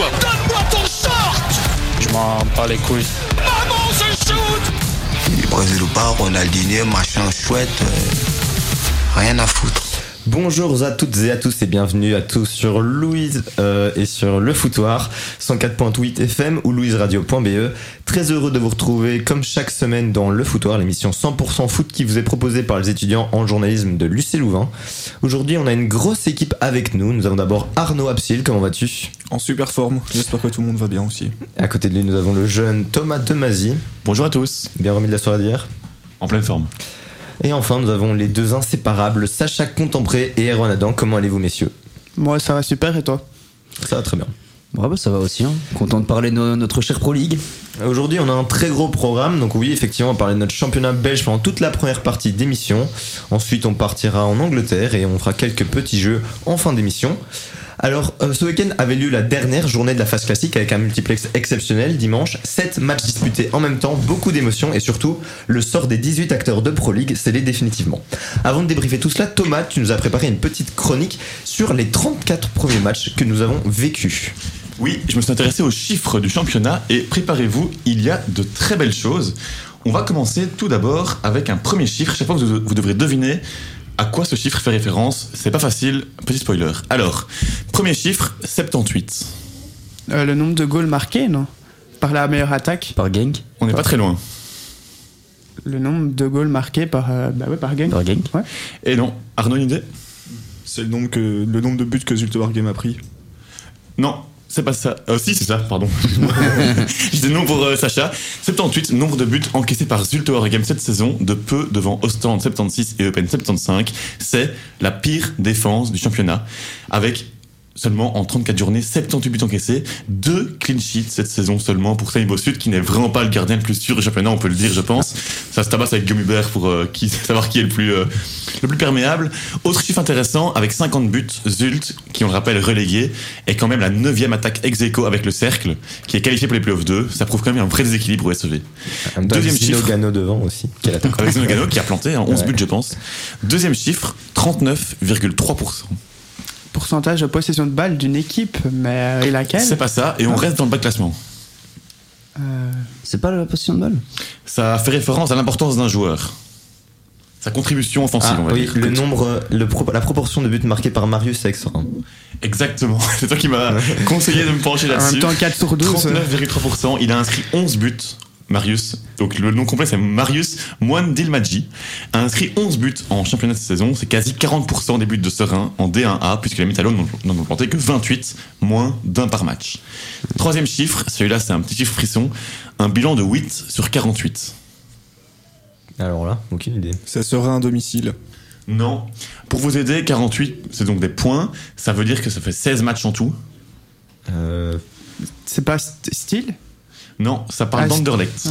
toi Donne-moi ton short Je m'en bats les couilles. Maman, je shoot Brésil ou pas, Ronaldinho, machin chouette, euh, rien à foutre. Bonjour à toutes et à tous et bienvenue à tous sur Louise euh, et sur le foutoir 104.8 FM ou louiseradio.be. Très heureux de vous retrouver comme chaque semaine dans le foutoir, l'émission 100% foot qui vous est proposée par les étudiants en journalisme de Lucé Louvain. Aujourd'hui, on a une grosse équipe avec nous. Nous avons d'abord Arnaud Absil, comment vas-tu? En super forme, j'espère que tout le monde va bien aussi. À côté de lui, nous avons le jeune Thomas Demazy, Bonjour à tous, bien remis de la soirée d'hier? en pleine forme. Et enfin, nous avons les deux inséparables, Sacha Contempré et Erwan Adam. Comment allez-vous, messieurs? Moi, ça va super et toi? Ça va très bien. Ouais, bah, ça va aussi, hein. content de parler de no- notre cher Pro League. Aujourd'hui, on a un très gros programme. Donc oui, effectivement, on va parler de notre championnat belge pendant toute la première partie d'émission. Ensuite, on partira en Angleterre et on fera quelques petits jeux en fin d'émission. Alors, euh, ce week-end avait lieu la dernière journée de la phase classique avec un multiplex exceptionnel dimanche. 7 matchs disputés en même temps, beaucoup d'émotions et surtout le sort des 18 acteurs de Pro League scellé définitivement. Avant de débriefer tout cela, Thomas, tu nous as préparé une petite chronique sur les 34 premiers matchs que nous avons vécus. Oui, je me suis intéressé aux chiffres du championnat et préparez-vous, il y a de très belles choses. On va commencer tout d'abord avec un premier chiffre. Chaque fois, vous, vous devrez deviner à quoi ce chiffre fait référence? C'est pas facile, petit spoiler. Alors, premier chiffre, 78. Euh, Le nombre de goals marqués, non? Par la meilleure attaque? Par gang On n'est pas très loin. Le nombre de goals marqués par, euh, bah ouais, par gang Par gang Ouais. Et non, Arnaud, une idée C'est le nombre, que, le nombre de buts que Zultebar Game a pris. Non, c'est pas ça. Euh, si, c'est ça, pardon. Je dis non pour euh, Sacha. 78, nombre de buts encaissés par Zulte Waregem cette saison, de peu devant Ostend 76 et Eupen 75. C'est la pire défense du championnat, avec seulement en 34 journées 78 buts encaissés, deux clean sheets cette saison seulement pour Samy Bossut, qui n'est vraiment pas le gardien le plus sûr du championnat, on peut le dire, je pense. Ça se tabasse avec Guillaume Hubert pour euh, qui, savoir qui est le plus, euh, le plus perméable. Autre chiffre intéressant, avec 50 buts, Zult, qui on le rappelle relégué, est quand même la neuvième attaque ex aequo avec le cercle, qui est qualifié pour les playoffs 2. Ça prouve quand même un vrai déséquilibre au SEV. Un Deuxième chiffre. Gano devant aussi. Quel attaquant. Avec Zenogano qui a planté hein, 11 Ouais. buts, je pense. Deuxième chiffre, 39,3%. Pourcentage de possession de balle d'une équipe, mais euh, et laquelle C'est pas ça, et on reste dans le bas de classement. Euh, C'est pas la position de balle Ça fait référence à l'importance d'un joueur. Sa contribution offensive, Ah, on va oui, dire. le nombre, le pro- la proportion de buts marqués par Marius avec Sorin. Exactement. C'est toi qui m'as conseillé de me pencher En là-dessus. même temps, 4 sur 12. 39,3%. Il a inscrit 11 buts. Marius, donc le nom complet c'est Marius Moine Dilmadji, a inscrit 11 buts en championnat de saison, c'est quasi 40% des buts de Serein en D1A, puisque les Métallos n'en n'en ont planté que 28, moins d'un par match. Troisième chiffre, celui-là c'est un petit chiffre frisson, un bilan de 8 sur 48. Alors là, aucune idée. Ça sera un domicile. Non. Pour vous aider, 48, c'est donc des points, ça veut dire que ça fait 16 matchs en tout. Euh, C'est pas st- style? Non, ça parle Ah, d'Anderlecht.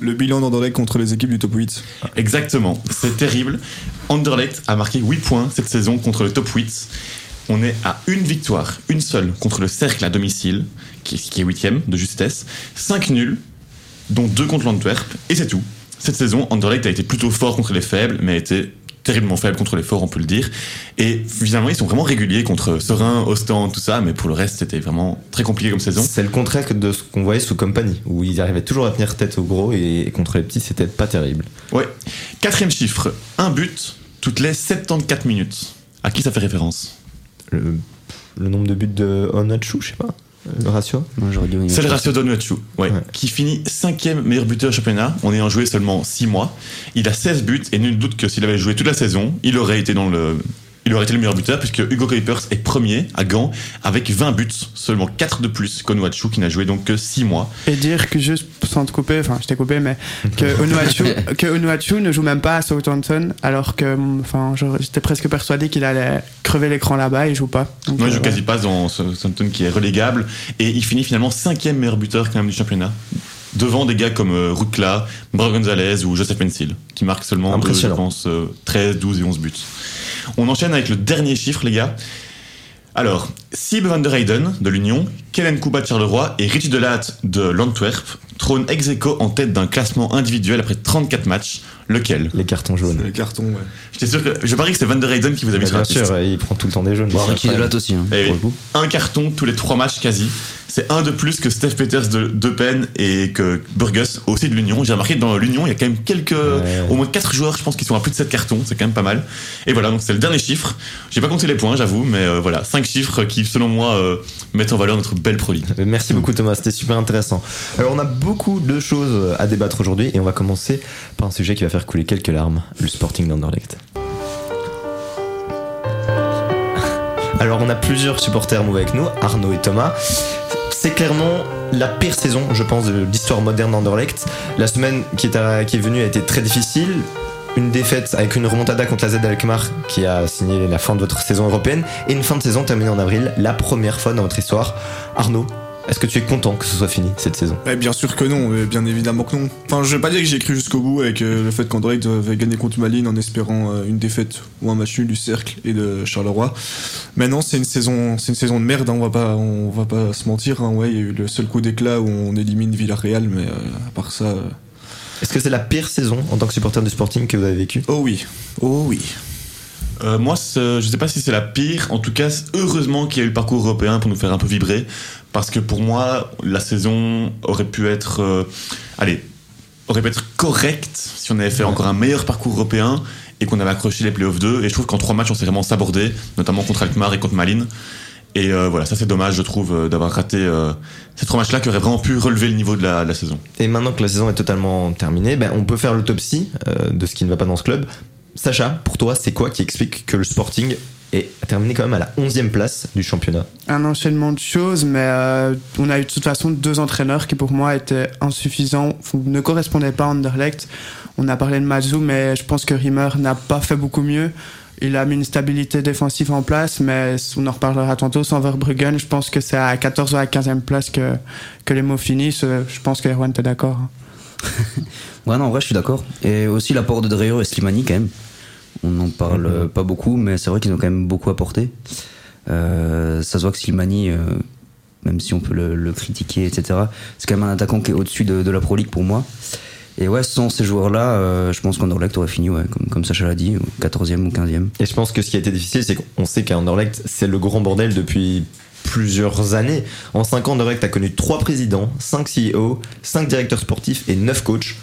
Le bilan d'Anderlecht contre les équipes du top 8. Exactement, c'est terrible. Anderlecht a marqué 8 points cette saison contre le top 8. On est à une victoire, une seule, contre le Cercle à domicile, qui, qui est 8ème de justesse. 5 nuls, dont 2 contre l'Antwerp, et c'est tout. Cette saison, Anderlecht a été plutôt fort contre les faibles, mais a été terriblement faible contre les forts, on peut le dire. Et finalement, ils sont vraiment réguliers contre Serein, Ostend, tout ça, mais pour le reste, c'était vraiment très compliqué comme saison. c'est le contraire que de ce qu'on voyait sous Company, où ils arrivaient toujours à tenir tête au gros et, contre les petits, c'était pas terrible. Ouais. Quatrième chiffre, un but toutes les 74 minutes. À qui ça fait référence? Le, le nombre de buts de Onachu, je sais pas. Le ratio C'est le ratio d'Onuachu, ouais, Ouais. qui finit cinquième meilleur buteur au championnat en ayant joué seulement 6 mois. Il a 16 buts et nul doute que s'il avait joué toute la saison, il aurait été dans le, il aurait été le meilleur buteur puisque Hugo Kuipers est premier à Gand avec 20 buts, seulement 4 de plus qu'Onuachu qui n'a joué donc que 6 mois. Et dire que juste sans te couper, enfin je t'ai coupé, mais que Onuachu, que Onuachu ne joue même pas à Southampton, alors que enfin j'étais presque persuadé qu'il allait crever l'écran là-bas, il joue pas. Donc, Non, il euh, joue quasi pas dans Southampton qui est relégable et il finit finalement cinquième meilleur buteur quand même du championnat. Devant des gars comme euh, Rukla, Gonzalez ou Joseph Pencil, qui marquent seulement, je pense, euh, 13, 12 et 11 buts. On enchaîne avec le dernier chiffre, les gars. Alors, Sib van der Heyden de l'Union, Kellen Kuba de Charleroi et Richie Delaat de l'Antwerp trônent ex aequo en tête d'un classement individuel après 34 matchs. Lequel? Les cartons jaunes. Les cartons, ouais. J'étais sûr que. Je parie que c'est Van der Heyden qui vous a mis Bah, sur la bien piste. sûr, il prend tout le temps des jaunes. Bon, incroyable. Delat aussi, hein, Eh pour le coup. Un carton tous les trois matchs quasi. C'est un de plus que Steph Peters de d'Eupen et que Burgess aussi de l'Union. J'ai remarqué que dans l'Union, il y a quand même quelques, au moins 4 joueurs, je pense, qui sont à plus de 7 cartons. C'est quand même pas mal. Et voilà, donc c'est le dernier chiffre. J'ai pas compté les points, j'avoue, mais euh, voilà, 5 chiffres qui, selon moi, euh, mettent en valeur notre belle Pro League. Merci beaucoup Thomas, c'était super intéressant. Alors on a beaucoup de choses à débattre aujourd'hui et on va commencer par un sujet qui va faire couler quelques larmes, le Sporting d'Anderlecht. Alors on a plusieurs supporters avec nous, Arnaud et Thomas. C'est clairement la pire saison, je pense, de l'histoire moderne d'Anderlecht. La semaine qui est, à- qui est venue a été très difficile. Une défaite avec une remontada contre la Z Alkmaar qui a signé la fin de votre saison européenne et une fin de saison terminée en avril, la première fois dans votre histoire. Arnaud, est-ce que tu es content que ce soit fini cette saison? Eh, bien sûr que non, euh, bien évidemment que non. Enfin, je vais pas dire que j'ai cru jusqu'au bout avec euh, le fait qu'Anderlecht avait gagné contre Malines en espérant euh, une défaite ou un match nul du Cercle et de Charleroi. Mais non, c'est une saison, c'est une saison de merde. hein, on va pas, on va pas se mentir. hein. Ouais, il y a eu le seul coup d'éclat où on élimine Villarreal, mais euh, à part ça. euh, Est-ce que c'est la pire saison en tant que supporter du Sporting que vous avez vécu Oh oui, oh oui. Euh, moi, je sais pas si c'est la pire. En tout cas, heureusement qu'il y a eu le parcours européen pour nous faire un peu vibrer. Parce que pour moi, la saison aurait pu être. euh, allez, aurait pu être correcte si on avait fait encore un meilleur parcours européen et qu'on avait accroché les playoffs 2. Et je trouve qu'en trois matchs, on s'est vraiment sabordé, notamment contre Alkmaar et contre Malines. Et euh, voilà, ça c'est dommage, je trouve, euh, d'avoir raté ces trois matchs-là qui auraient vraiment pu relever le niveau de la, saison. Et maintenant que la saison est totalement terminée, ben, on peut faire l'autopsie de ce qui ne va pas dans ce club. Sacha, pour toi, c'est quoi qui explique que le Sporting est terminé quand même à la 11e place du championnat un enchaînement de choses, mais euh, on a eu de toute façon deux entraîneurs qui pour moi étaient insuffisants, ne correspondaient pas à Anderlecht. On a parlé de Mazou, mais je pense que Rimmer n'a pas fait beaucoup mieux. Il a mis une stabilité défensive en place, mais on en reparlera tantôt. Sans Verbruggen, je pense que c'est à 14 ou à 15e place que, que les mots finissent. Je pense que Erwan, t'es d'accord. hein. Ouais, non, en vrai, je suis d'accord. Et aussi l'apport de Dreyer et Slimani, quand même. On n'en parle pas beaucoup, mais c'est vrai qu'ils ont quand même beaucoup apporté. Euh, ça se voit que Slimani, euh, même si on peut le, le critiquer, etc., c'est quand même un attaquant qui est au-dessus de, de la Pro League pour moi. Et ouais, sans ces joueurs-là, euh, je pense qu'Anderlecht aurait fini, ouais, comme, comme Sacha l'a dit, au 14e ou 15e. Et je pense que ce qui a été difficile, c'est qu'on sait qu'à Anderlecht, c'est le grand bordel depuis plusieurs années. En 5 ans, Anderlecht a connu 3 présidents, 5 CEO, 5 directeurs sportifs et 9 coachs.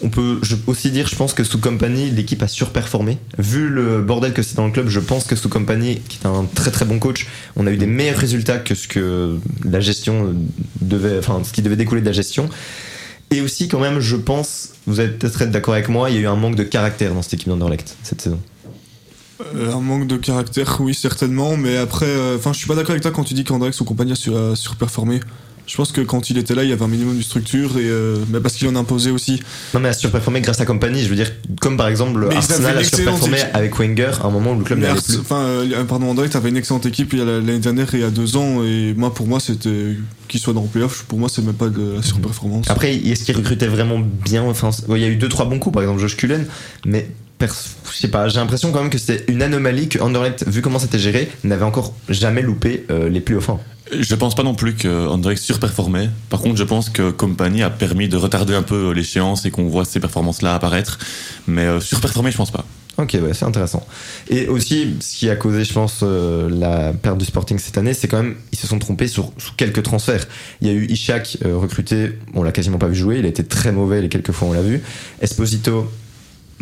On peut aussi dire, je pense que sous Company, l'équipe a surperformé. Vu le bordel que c'est dans le club, je pense que sous Company, qui est un très très bon coach, on a eu des meilleurs résultats que ce que la gestion devait, enfin, ce qui devait découler de la gestion. Et aussi, quand même, je pense, vous allez peut-être être d'accord avec moi, il y a eu un manque de caractère dans cette équipe d'Anderlecht cette saison. Euh, un manque de caractère, oui, certainement. Mais après, euh, enfin, je suis pas d'accord avec toi quand tu dis qu'Andrex, son compagnie, a sur- a surperformé. Je pense que quand il était là, il y avait un minimum de structure, et, euh, mais parce qu'il en imposait aussi. Non mais a surperformé grâce à Compagnie, je veux dire comme par exemple Mais Arsenal a surperformé avec Wenger à un moment où le club Ars- plus. Enfin, euh, pardon, André, avait une excellente équipe l'année dernière et il y a deux ans, et moi, pour moi, c'était qu'il soit dans le playoff, pour moi, c'est même pas de la surperformance. Après, est-ce qu'il recrutait vraiment bien? Enfin, il y a eu deux trois bons coups, par exemple Josh Cullen, mais je sais pas, j'ai l'impression quand même que c'était une anomalie que Anderlecht, vu comment c'était géré, n'avait encore jamais loupé euh, les plus hauts fins. Je pense pas non plus que Anderlecht surperformait. Par contre, je pense que Company a permis de retarder un peu l'échéance et qu'on voit ces performances-là apparaître. Mais euh, surperformer, je pense pas. Ok, ouais, c'est intéressant. Et aussi, ce qui a causé, je pense, euh, la perte du Sporting cette année, c'est quand même, ils se sont trompés sur, sur quelques transferts. Il y a eu Ishak euh, recruté, on l'a quasiment pas vu jouer, il a été très mauvais les quelques fois où on l'a vu. Esposito,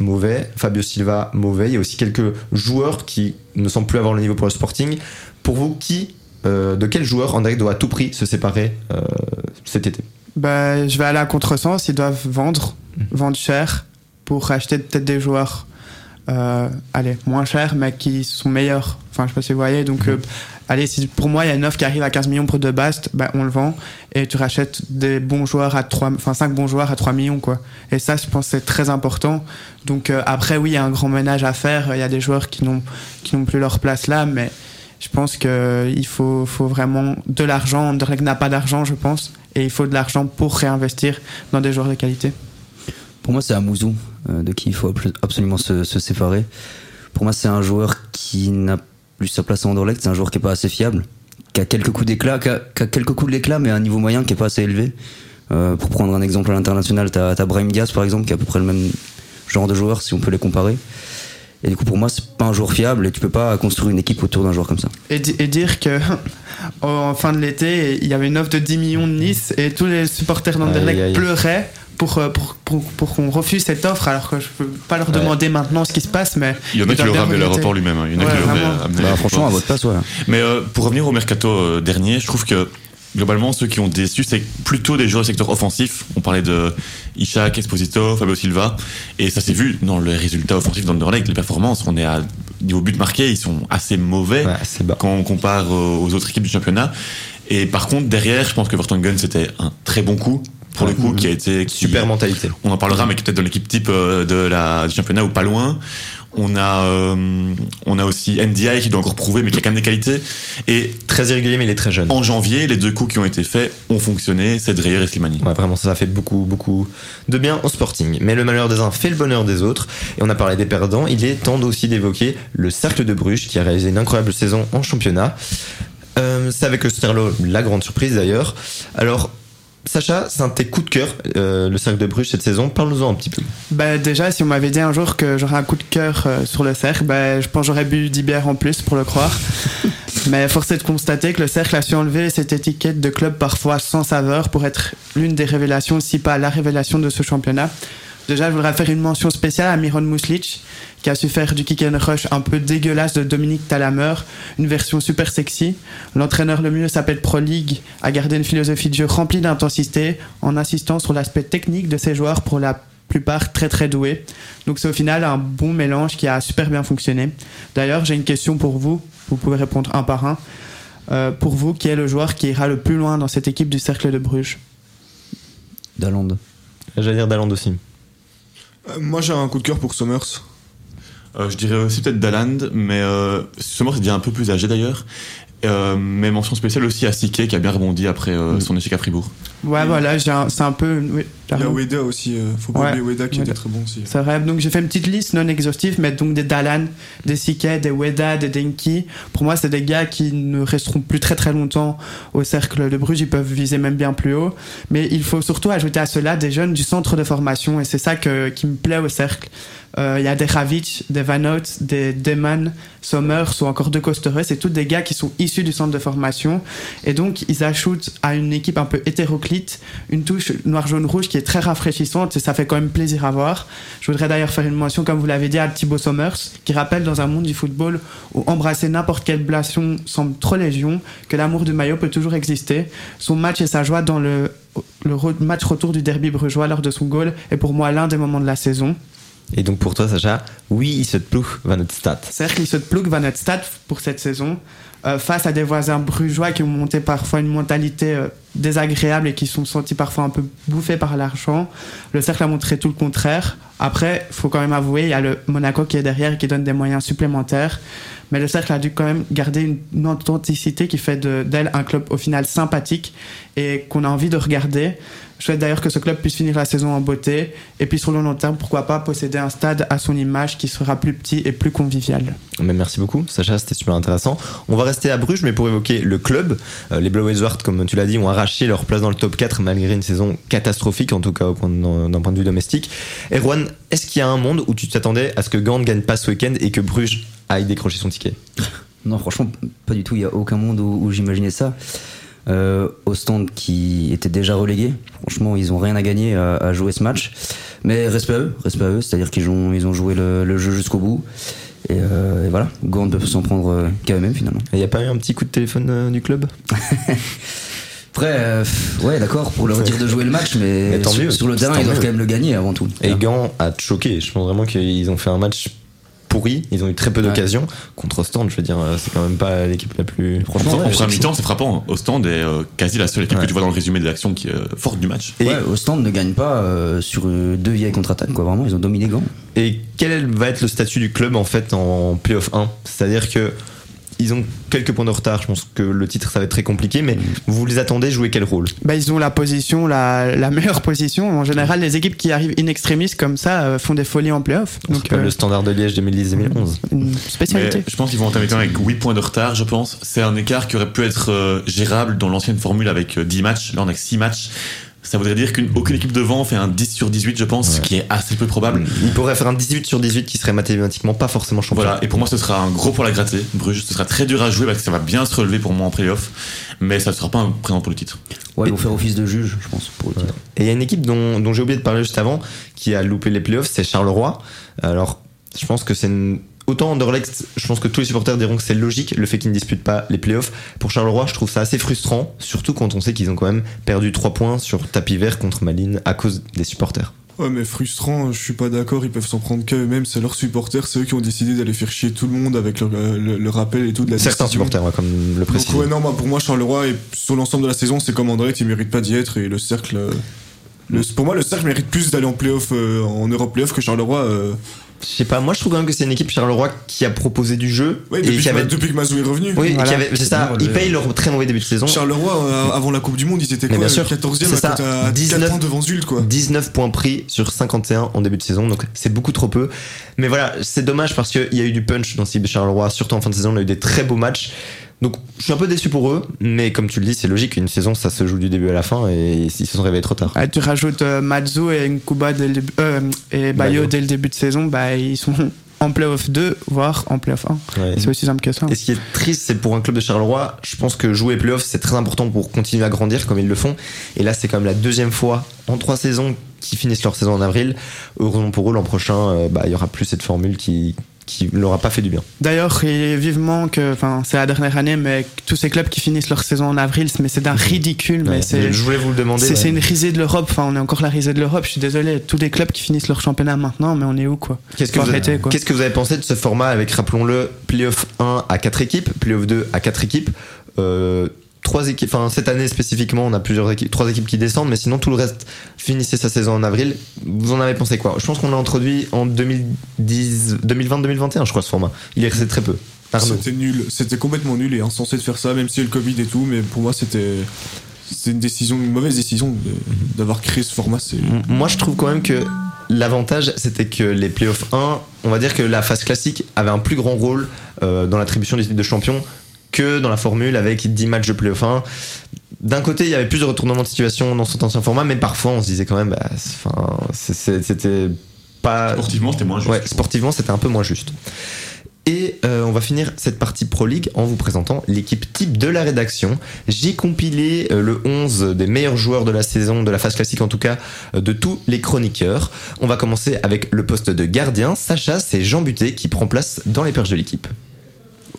mauvais. Fabio Silva, mauvais. Il y a aussi quelques joueurs qui ne semblent plus avoir le niveau pour le Sporting. Pour vous, qui, euh, de quel joueur André doit à tout prix se séparer euh, cet été? Bah, je vais aller à contresens. Ils doivent vendre, vendre cher pour acheter peut-être des joueurs, euh, allez, moins chers, mais qui sont meilleurs. Enfin, je sais pas si vous voyez. Donc, euh, allez, si pour moi, il y a une offre qui arrive à 15 millions pour De Bast, bah, on le vend et tu rachètes des bons joueurs à 3, enfin, 5 bons joueurs à 3 millions, quoi. Et ça, je pense c'est très important. Donc, euh, après, oui, il y a un grand ménage à faire. Il y a des joueurs qui n'ont, plus leur place là, mais je pense qu'il faut, faut vraiment de l'argent. Anderlecht n'a pas d'argent, je pense. Et il faut de l'argent pour réinvestir dans des joueurs de qualité. Pour moi, c'est Amouzou, de qui il faut abso- absolument se, se séparer. Pour moi, c'est un joueur qui n'a plus sa place à Anderlecht. C'est un joueur qui est pas assez fiable, qui a quelques coups d'éclat, qui a, qui a quelques coups d'éclat, mais à un niveau moyen qui est pas assez élevé. Euh, pour prendre un exemple à l'international, t'as as Brahim Diaz par exemple, qui est à peu près le même genre de joueur si on peut les comparer. Et du coup, pour moi, c'est pas un joueur fiable et tu peux pas construire une équipe autour d'un joueur comme ça. Et, di- et dire que en fin de l'été, il y avait une offre de 10 millions de Nice et tous les supporters d'Anderlecht pleuraient pour, euh, pour, pour, pour qu'on refuse cette offre, alors que je peux pas leur Ouais. demander maintenant ce qui se passe, mais Il y en a qui à regretter. l'aéroport lui-même. hein. Il y en a Ouais, qui l'auraient vraiment. amené Bah, franchement, à votre place, ouais. Mais euh, pour revenir au mercato euh, dernier, je trouve que globalement, ceux qui ont déçu, c'est plutôt des joueurs du secteur offensif. On parlait de Ishak, Esposito, Fabio Silva. Et ça s'est vu dans les résultats offensifs d'Anderlecht, les performances. On est à niveau but marqué, ils sont assez mauvais Ouais, c'est bas. quand on compare aux aux autres équipes du championnat. Et par contre, derrière, je pense que Vertonghen, c'était un très bon coup. Pour le coup, qui a été qui- Super mentalité. on en parlera, mais qui est peut-être dans l'équipe type euh, de la, du championnat ou pas loin. On a, euh, on a aussi NDI qui doit encore prouver, mais qui a quand même des qualités. Et Très irrégulier, mais il est très jeune. en janvier, les deux coups qui ont été faits ont fonctionné. C'est Dreyer et Slimani. Ouais, vraiment, ça, ça fait beaucoup, beaucoup de bien au sporting. Mais le malheur des uns fait le bonheur des autres. Et on a parlé des perdants. Il est temps aussi d'évoquer le Cercle de Bruges qui a réalisé une incroyable saison en championnat. Euh, c'est avec Sterlo la grande surprise d'ailleurs. Alors, Sacha, c'est un de tes coups de cœur, euh, le Cercle de Bruges cette saison. Parle-nous-en un petit peu. Bah, déjà, si on m'avait dit un jour que j'aurais un coup de cœur euh, sur le cercle, bah, je pense que j'aurais bu 10 bières en plus pour le croire. Mais force est de constater que le cercle a su enlever cette étiquette de club parfois sans saveur pour être l'une des révélations, si pas la révélation de ce championnat. Déjà, je voudrais faire une mention spéciale à Miron Muslic, qui a su faire du kick and rush un peu dégueulasse de Dominique Talamer, une version super sexy. L'entraîneur le mieux s'appelle Pro League, a gardé une philosophie de jeu remplie d'intensité, en insistant sur l'aspect technique de ses joueurs pour la plupart très très doués. Donc c'est au final un bon mélange qui a super bien fonctionné. D'ailleurs, j'ai une question pour vous, vous pouvez répondre un par un. Euh, pour vous, qui est le joueur qui ira le plus loin dans cette équipe du Cercle de Bruges? Daland. J'allais dire Daland aussi. Euh, moi, j'ai un coup de cœur pour Summers. Euh, je dirais aussi peut-être Daland, mais euh, mort c'est déjà un peu plus âgé d'ailleurs. Euh, mais mention spéciale aussi à Sique qui a bien rebondi après euh, Mm. son échec à Fribourg. Ouais, voilà, c'est un peu. Oui, Il y a. Weda aussi. euh, faut pas Ouais. oublier Weda qui était très bon aussi. C'est vrai. Donc j'ai fait une petite liste non exhaustive, mais donc des Dalan, des Siket, des Weda, des Denki. Pour moi, c'est des gars qui ne resteront plus très très longtemps au cercle de Bruges. Ils peuvent viser même bien plus haut. Mais il faut surtout ajouter à cela des jeunes du centre de formation. Et c'est ça que, qui me plaît au cercle. Euh, Il y a des Ravic, des Van Hout, des Deman, Sommers ou encore De Costereux. C'est tous des gars qui sont issus du centre de formation. Et donc, ils ajoutent à une équipe un peu hétéroclite une touche noir-jaune-rouge qui est très rafraîchissante et ça fait quand même plaisir à voir. Je voudrais d'ailleurs faire une mention, comme vous l'avez dit, à Thibaut Sommers, qui rappelle dans un monde du football où embrasser n'importe quelle blation semble trop légion, que l'amour du maillot peut toujours exister. Son match et sa joie dans le, le match retour du derby brugeois lors de son goal est pour moi l'un des moments de la saison. Et donc pour toi, Sacha, oui, il se plouf va notre. Cercle, il se plouk va notre stade pour cette saison. euh, face à des voisins brugeois qui ont monté parfois une mentalité euh, désagréable et qui sont sentis parfois un peu bouffés par l'argent. Le cercle a montré tout le contraire. Après, faut quand même avouer, il y a le Monaco qui est derrière et qui donne des moyens supplémentaires. Mais le cercle a dû quand même garder une, authenticité qui fait de- d'elle un club au final sympathique et qu'on a envie de regarder. Je souhaite d'ailleurs que ce club puisse finir la saison en beauté et puis sur le long terme, pourquoi pas posséder un stade à son image qui sera plus petit et plus convivial. Mais merci beaucoup, Sacha, c'était super intéressant. On va rester à Bruges, mais pour évoquer le club, euh, les Blauezwart, comme tu l'as dit, ont arraché leur place dans le top 4 malgré une saison catastrophique, en tout cas d'un point de vue domestique. Erwan, est-ce qu'il y a un monde où tu t'attendais à ce que Gand gagne pas ce week-end et que Bruges aille décrocher son ticket? Non, franchement, pas du tout. Il n'y a aucun monde où, où j'imaginais ça. Euh, au stand qui était déjà relégué, franchement, ils ont rien à gagner à, à jouer ce match. Mais respect à eux, respect à eux, c'est-à-dire qu'ils ont, ils ont joué le, le jeu jusqu'au bout. Et, euh, et voilà, Gand peut s'en prendre euh, qu'à eux-mêmes finalement. Il n'y a pas eu un petit coup de téléphone euh, du club? Après, euh, ouais, d'accord, pour leur dire de jouer le match, mais, Mais tant sur, mieux, sur le terrain, ils doivent mieux. quand même le gagner avant tout. Et Gand a choqué. Je pense vraiment qu'ils ont fait un match pourri. Ils ont eu très peu Ouais. d'occasions. Contre Stand, je veux dire, euh, c'est quand même pas l'équipe la plus. Franchement, en première je- mi-temps, c'est frappant. Au stand est euh, quasi la seule équipe Ouais. que tu vois dans le résumé des actions qui est euh, forte du match. Et- stand ne gagne pas euh, sur euh, deux vieilles contre-attaques, quoi. Vraiment, ils ont dominé Gand. Et quel va être le statut du club en fait en playoff 1 C'est-à-dire que ils ont quelques points de retard. Je pense que le titre ça va être très compliqué, mais vous les attendez jouer quel rôle? Bah, ils ont la position, la, la meilleure position. En général, les équipes qui arrivent in extremis comme ça euh, font des folies en playoff. Donc euh, le standard de Liège 2010-2011. une Mais spécialité. je pense qu'ils vont entamer quand même avec 8 points de retard, je pense. C'est un écart qui aurait pu être euh, gérable dans l'ancienne formule avec euh, 10 matchs. Là, on a que 6 matchs. Ça voudrait dire qu'aucune équipe devant fait un 10 sur 18, je pense, ce qui est assez peu probable. Il pourrait faire un 18 sur 18 qui serait mathématiquement pas forcément champion. Voilà, et pour moi, ce sera un gros pour la gratter. Bruges, ce sera très dur à jouer parce que ça va bien se relever pour moi en playoff, mais ça ne sera pas un présent pour le titre. Ouais, ils vont faire office de juge, je pense, pour le titre. Et il y a une équipe dont, dont j'ai oublié de parler juste avant, qui a loupé les playoffs, c'est Charleroi. Alors, je pense que c'est une... Autant Anderlecht, je pense que tous les supporters diront que c'est logique le fait qu'ils ne disputent pas les playoffs. Pour Charleroi, je trouve ça assez frustrant, surtout quand on sait qu'ils ont quand même perdu 3 points sur tapis vert contre Malines à cause des supporters. Ouais, mais frustrant, je suis pas d'accord, ils peuvent s'en prendre qu'à eux-mêmes, c'est leurs supporters, c'est eux qui ont décidé d'aller faire chier tout le monde avec euh, le, le rappel et tout de la Certains décision. supporters, ouais, comme le précise. Ouais, non, bah, pour moi, Charleroi, et sur l'ensemble de la saison, c'est comme Anderlecht, il mérite pas d'y être, et le cercle... euh, le- pour moi, le cercle mérite plus d'aller en playoff, euh, en Europe playoff que Charleroi. euh. Je sais pas, moi je trouve quand même que c'est une équipe Charleroi qui a proposé du jeu et depuis, qui que, avait. depuis que Mazou est revenu. Oui, et Voilà. qui avait- c'est ça, ils payent leur très mauvais début de saison. Charleroi, euh, avant la Coupe du Monde, ils étaient quoi bien sûr, 14e c'est ça, à, à 19 4 points devant Zult, quoi. 19 points pris sur 51 en début de saison, donc c'est beaucoup trop peu. Mais voilà, c'est dommage parce qu'il y a eu du punch dans Charleroi, surtout en fin de saison, on a eu des très beaux matchs. Donc je suis un peu déçu pour eux, mais comme tu le dis, c'est logique, une saison ça se joue du début à la fin et ils se sont réveillés trop tard. Ah, tu rajoutes euh, Matsu et Nkuba dès le début- euh, et Bayo Bayo. dès le début de saison, bah, ils sont en playoff 2, voire en playoff 1. Ouais. C'est aussi simple que ça. Et ce qui est triste, c'est pour un club de Charleroi, je pense que jouer playoff, c'est très important pour continuer à grandir comme ils le font. Et là, c'est quand même la deuxième fois en trois saisons qu'ils finissent leur saison en avril. Heureusement pour eux, l'an prochain, euh, bah, il y aura plus cette formule qui qui leur a pas fait du bien. D'ailleurs, il est vivement que, enfin, c'est la dernière année, mais tous ces clubs qui finissent leur saison en avril, mais c'est d'un ridicule, mais c'est. je voulais vous le demander. C'est ouais. une risée de l'Europe, enfin on est encore la risée de l'Europe, je suis désolé, tous les clubs qui finissent leur championnat maintenant, mais on est où quoi? Qu'est-ce que, vous arrêter, avez, quoi. qu'est-ce que vous avez pensé de ce format avec, rappelons-le, playoff 1 à 4 équipes, playoff 2 à 4 équipes? Euh, trois équipes, enfin cette année spécifiquement, on a plusieurs équipes, trois équipes qui descendent, mais sinon tout le reste finissait sa saison en avril. Vous en avez pensé quoi? Je pense qu'on l'a introduit en 2010, 2020-2021, je crois, ce format. Il est resté très peu. C'était nul, c'était complètement nul et insensé de faire ça, même si y a le Covid et tout, mais pour moi c'était c'est une décision, une mauvaise décision d'avoir créé ce format. Moi, je trouve quand même que l'avantage, c'était que les playoffs 1, on va dire que la phase classique avait un plus grand rôle euh, dans l'attribution des titres de champion que dans la formule avec 10 matchs de playoff 1. D'un côté, il y avait plus de retournements de situation dans cet ancien format, mais parfois, on se disait quand même, bah, c'était pas. Sportivement, c'était moins juste. Ouais, sportivement, c'était un peu moins juste. Et euh, on va finir cette partie Pro League en vous présentant l'équipe type de la rédaction. J'ai compilé euh, le 11 des meilleurs joueurs de la saison, de la phase classique en tout cas, euh, de tous les chroniqueurs. On va commencer avec le poste de gardien. Sacha, c'est Jean Buté qui prend place dans les perches de l'équipe.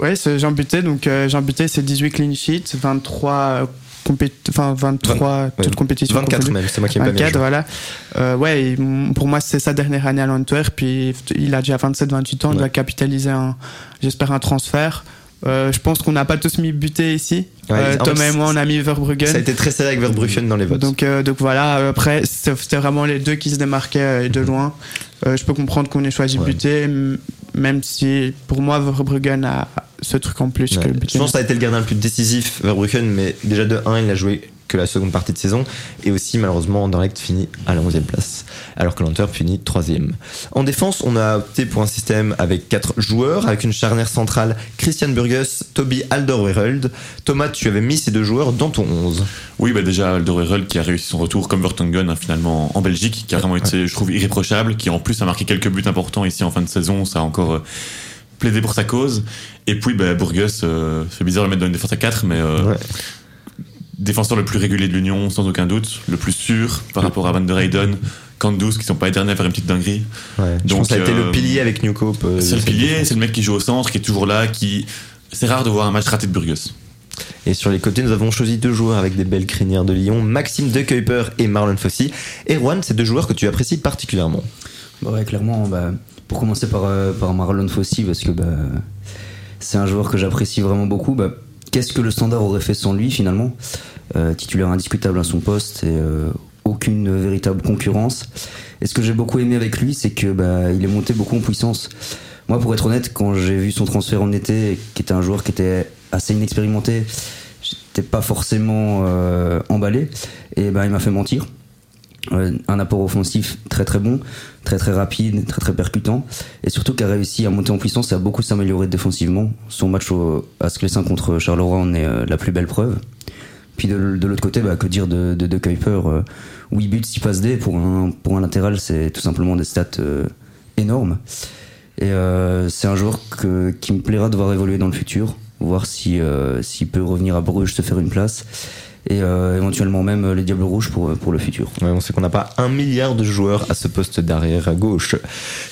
Ouais, Jean Buté, donc euh, Jean Buté c'est 18 clean sheets, 23, euh, enfin 23 ouais, toutes compétitions 24 confondues. même, c'est moi qui ai pas bien 24, joué. voilà. Euh, ouais, pour moi, c'est sa dernière année à l'Antwerp. Puis il a déjà 27-28 ans, il doit capitaliser, j'espère, un transfert. Euh, je pense qu'on n'a pas tous mis buté ici. Ouais, Euh, Thomas et moi, on a mis Ça a Verbruggen. été très serré avec Verbruggen dans les votes. Donc, donc voilà, après, c'était vraiment les deux qui se démarquaient de loin. Euh, je peux comprendre qu'on ait choisi Ouais. buté, même si pour moi, Verbruggen a ce truc en plus Ouais. que Je pense que ça a été le gardien le plus décisif, Verbruggen, mais déjà de 1, il n'a joué que la seconde partie de saison. Et aussi, malheureusement, Anderlecht finit à la 11e place, alors que l'Antwerp finit 3e. En défense, on a opté pour un système avec 4 joueurs, avec une charnière centrale Christian Burgess, Toby Alderweireld. Thomas, tu avais mis ces deux joueurs dans ton 11. Oui, bah déjà Alderweireld qui a réussi son retour comme Vertonghen hein, finalement en Belgique, qui a vraiment été, je trouve, irréprochable, qui en plus a marqué quelques buts importants ici en fin de saison, ça a encore euh, plaidé pour sa cause. Et puis bah, Burgess, euh, c'est bizarre de le mettre dans une défense à 4, mais euh, Ouais. Défenseur le plus régulier de l'Union, sans aucun doute, le plus sûr par rapport à Van der Heyden, Kandus, qui sont pas les derniers à faire une petite dinguerie. Ouais. Je Donc, pense que ça a été euh, le pilier avec Newcope. euh, C'est le pilier, c'est le mec qui joue au centre, qui est toujours là, qui... C'est rare de voir un match raté de Burgess. Et sur les côtés, nous avons choisi deux joueurs avec des belles crinières de Lyon, Maxime De Kuyper et Marlon Fossey. Et Juan, c'est deux joueurs que tu apprécies particulièrement. Bah ouais, clairement, bah, pour commencer par, euh, par Marlon Fossi, parce que bah, c'est un joueur que j'apprécie vraiment beaucoup. Bah, Qu'est-ce que le standard aurait fait sans lui finalement? Euh, Titulaire indiscutable à son poste et euh, aucune véritable concurrence. Et ce que j'ai beaucoup aimé avec lui, c'est que bah, il est monté beaucoup en puissance. Moi, pour être honnête, quand j'ai vu son transfert en été, qui était un joueur qui était assez inexpérimenté, j'étais pas forcément euh, emballé. Et ben, il m'a fait mentir. Euh, un apport offensif très très bon, très très rapide, très très percutant, et surtout qui a réussi à monter en puissance et à beaucoup s'améliorer défensivement. Son match au, à Sclessin contre Charleroi en est euh, la plus belle preuve, Puis de, l'autre côté, bah, que dire de, de, Kuiper euh, 8 buts, 6 passes D, pour un, pour latéral, c'est tout simplement des stats euh, énormes. Et euh, c'est un joueur qui me plaira de voir évoluer dans le futur, voir si, euh, s'il peut revenir à Bruges se faire une place. Et euh, éventuellement même euh, les Diables Rouges pour, pour le futur. Ouais, on sait qu'on n'a pas un milliard de joueurs à ce poste d'arrière à gauche.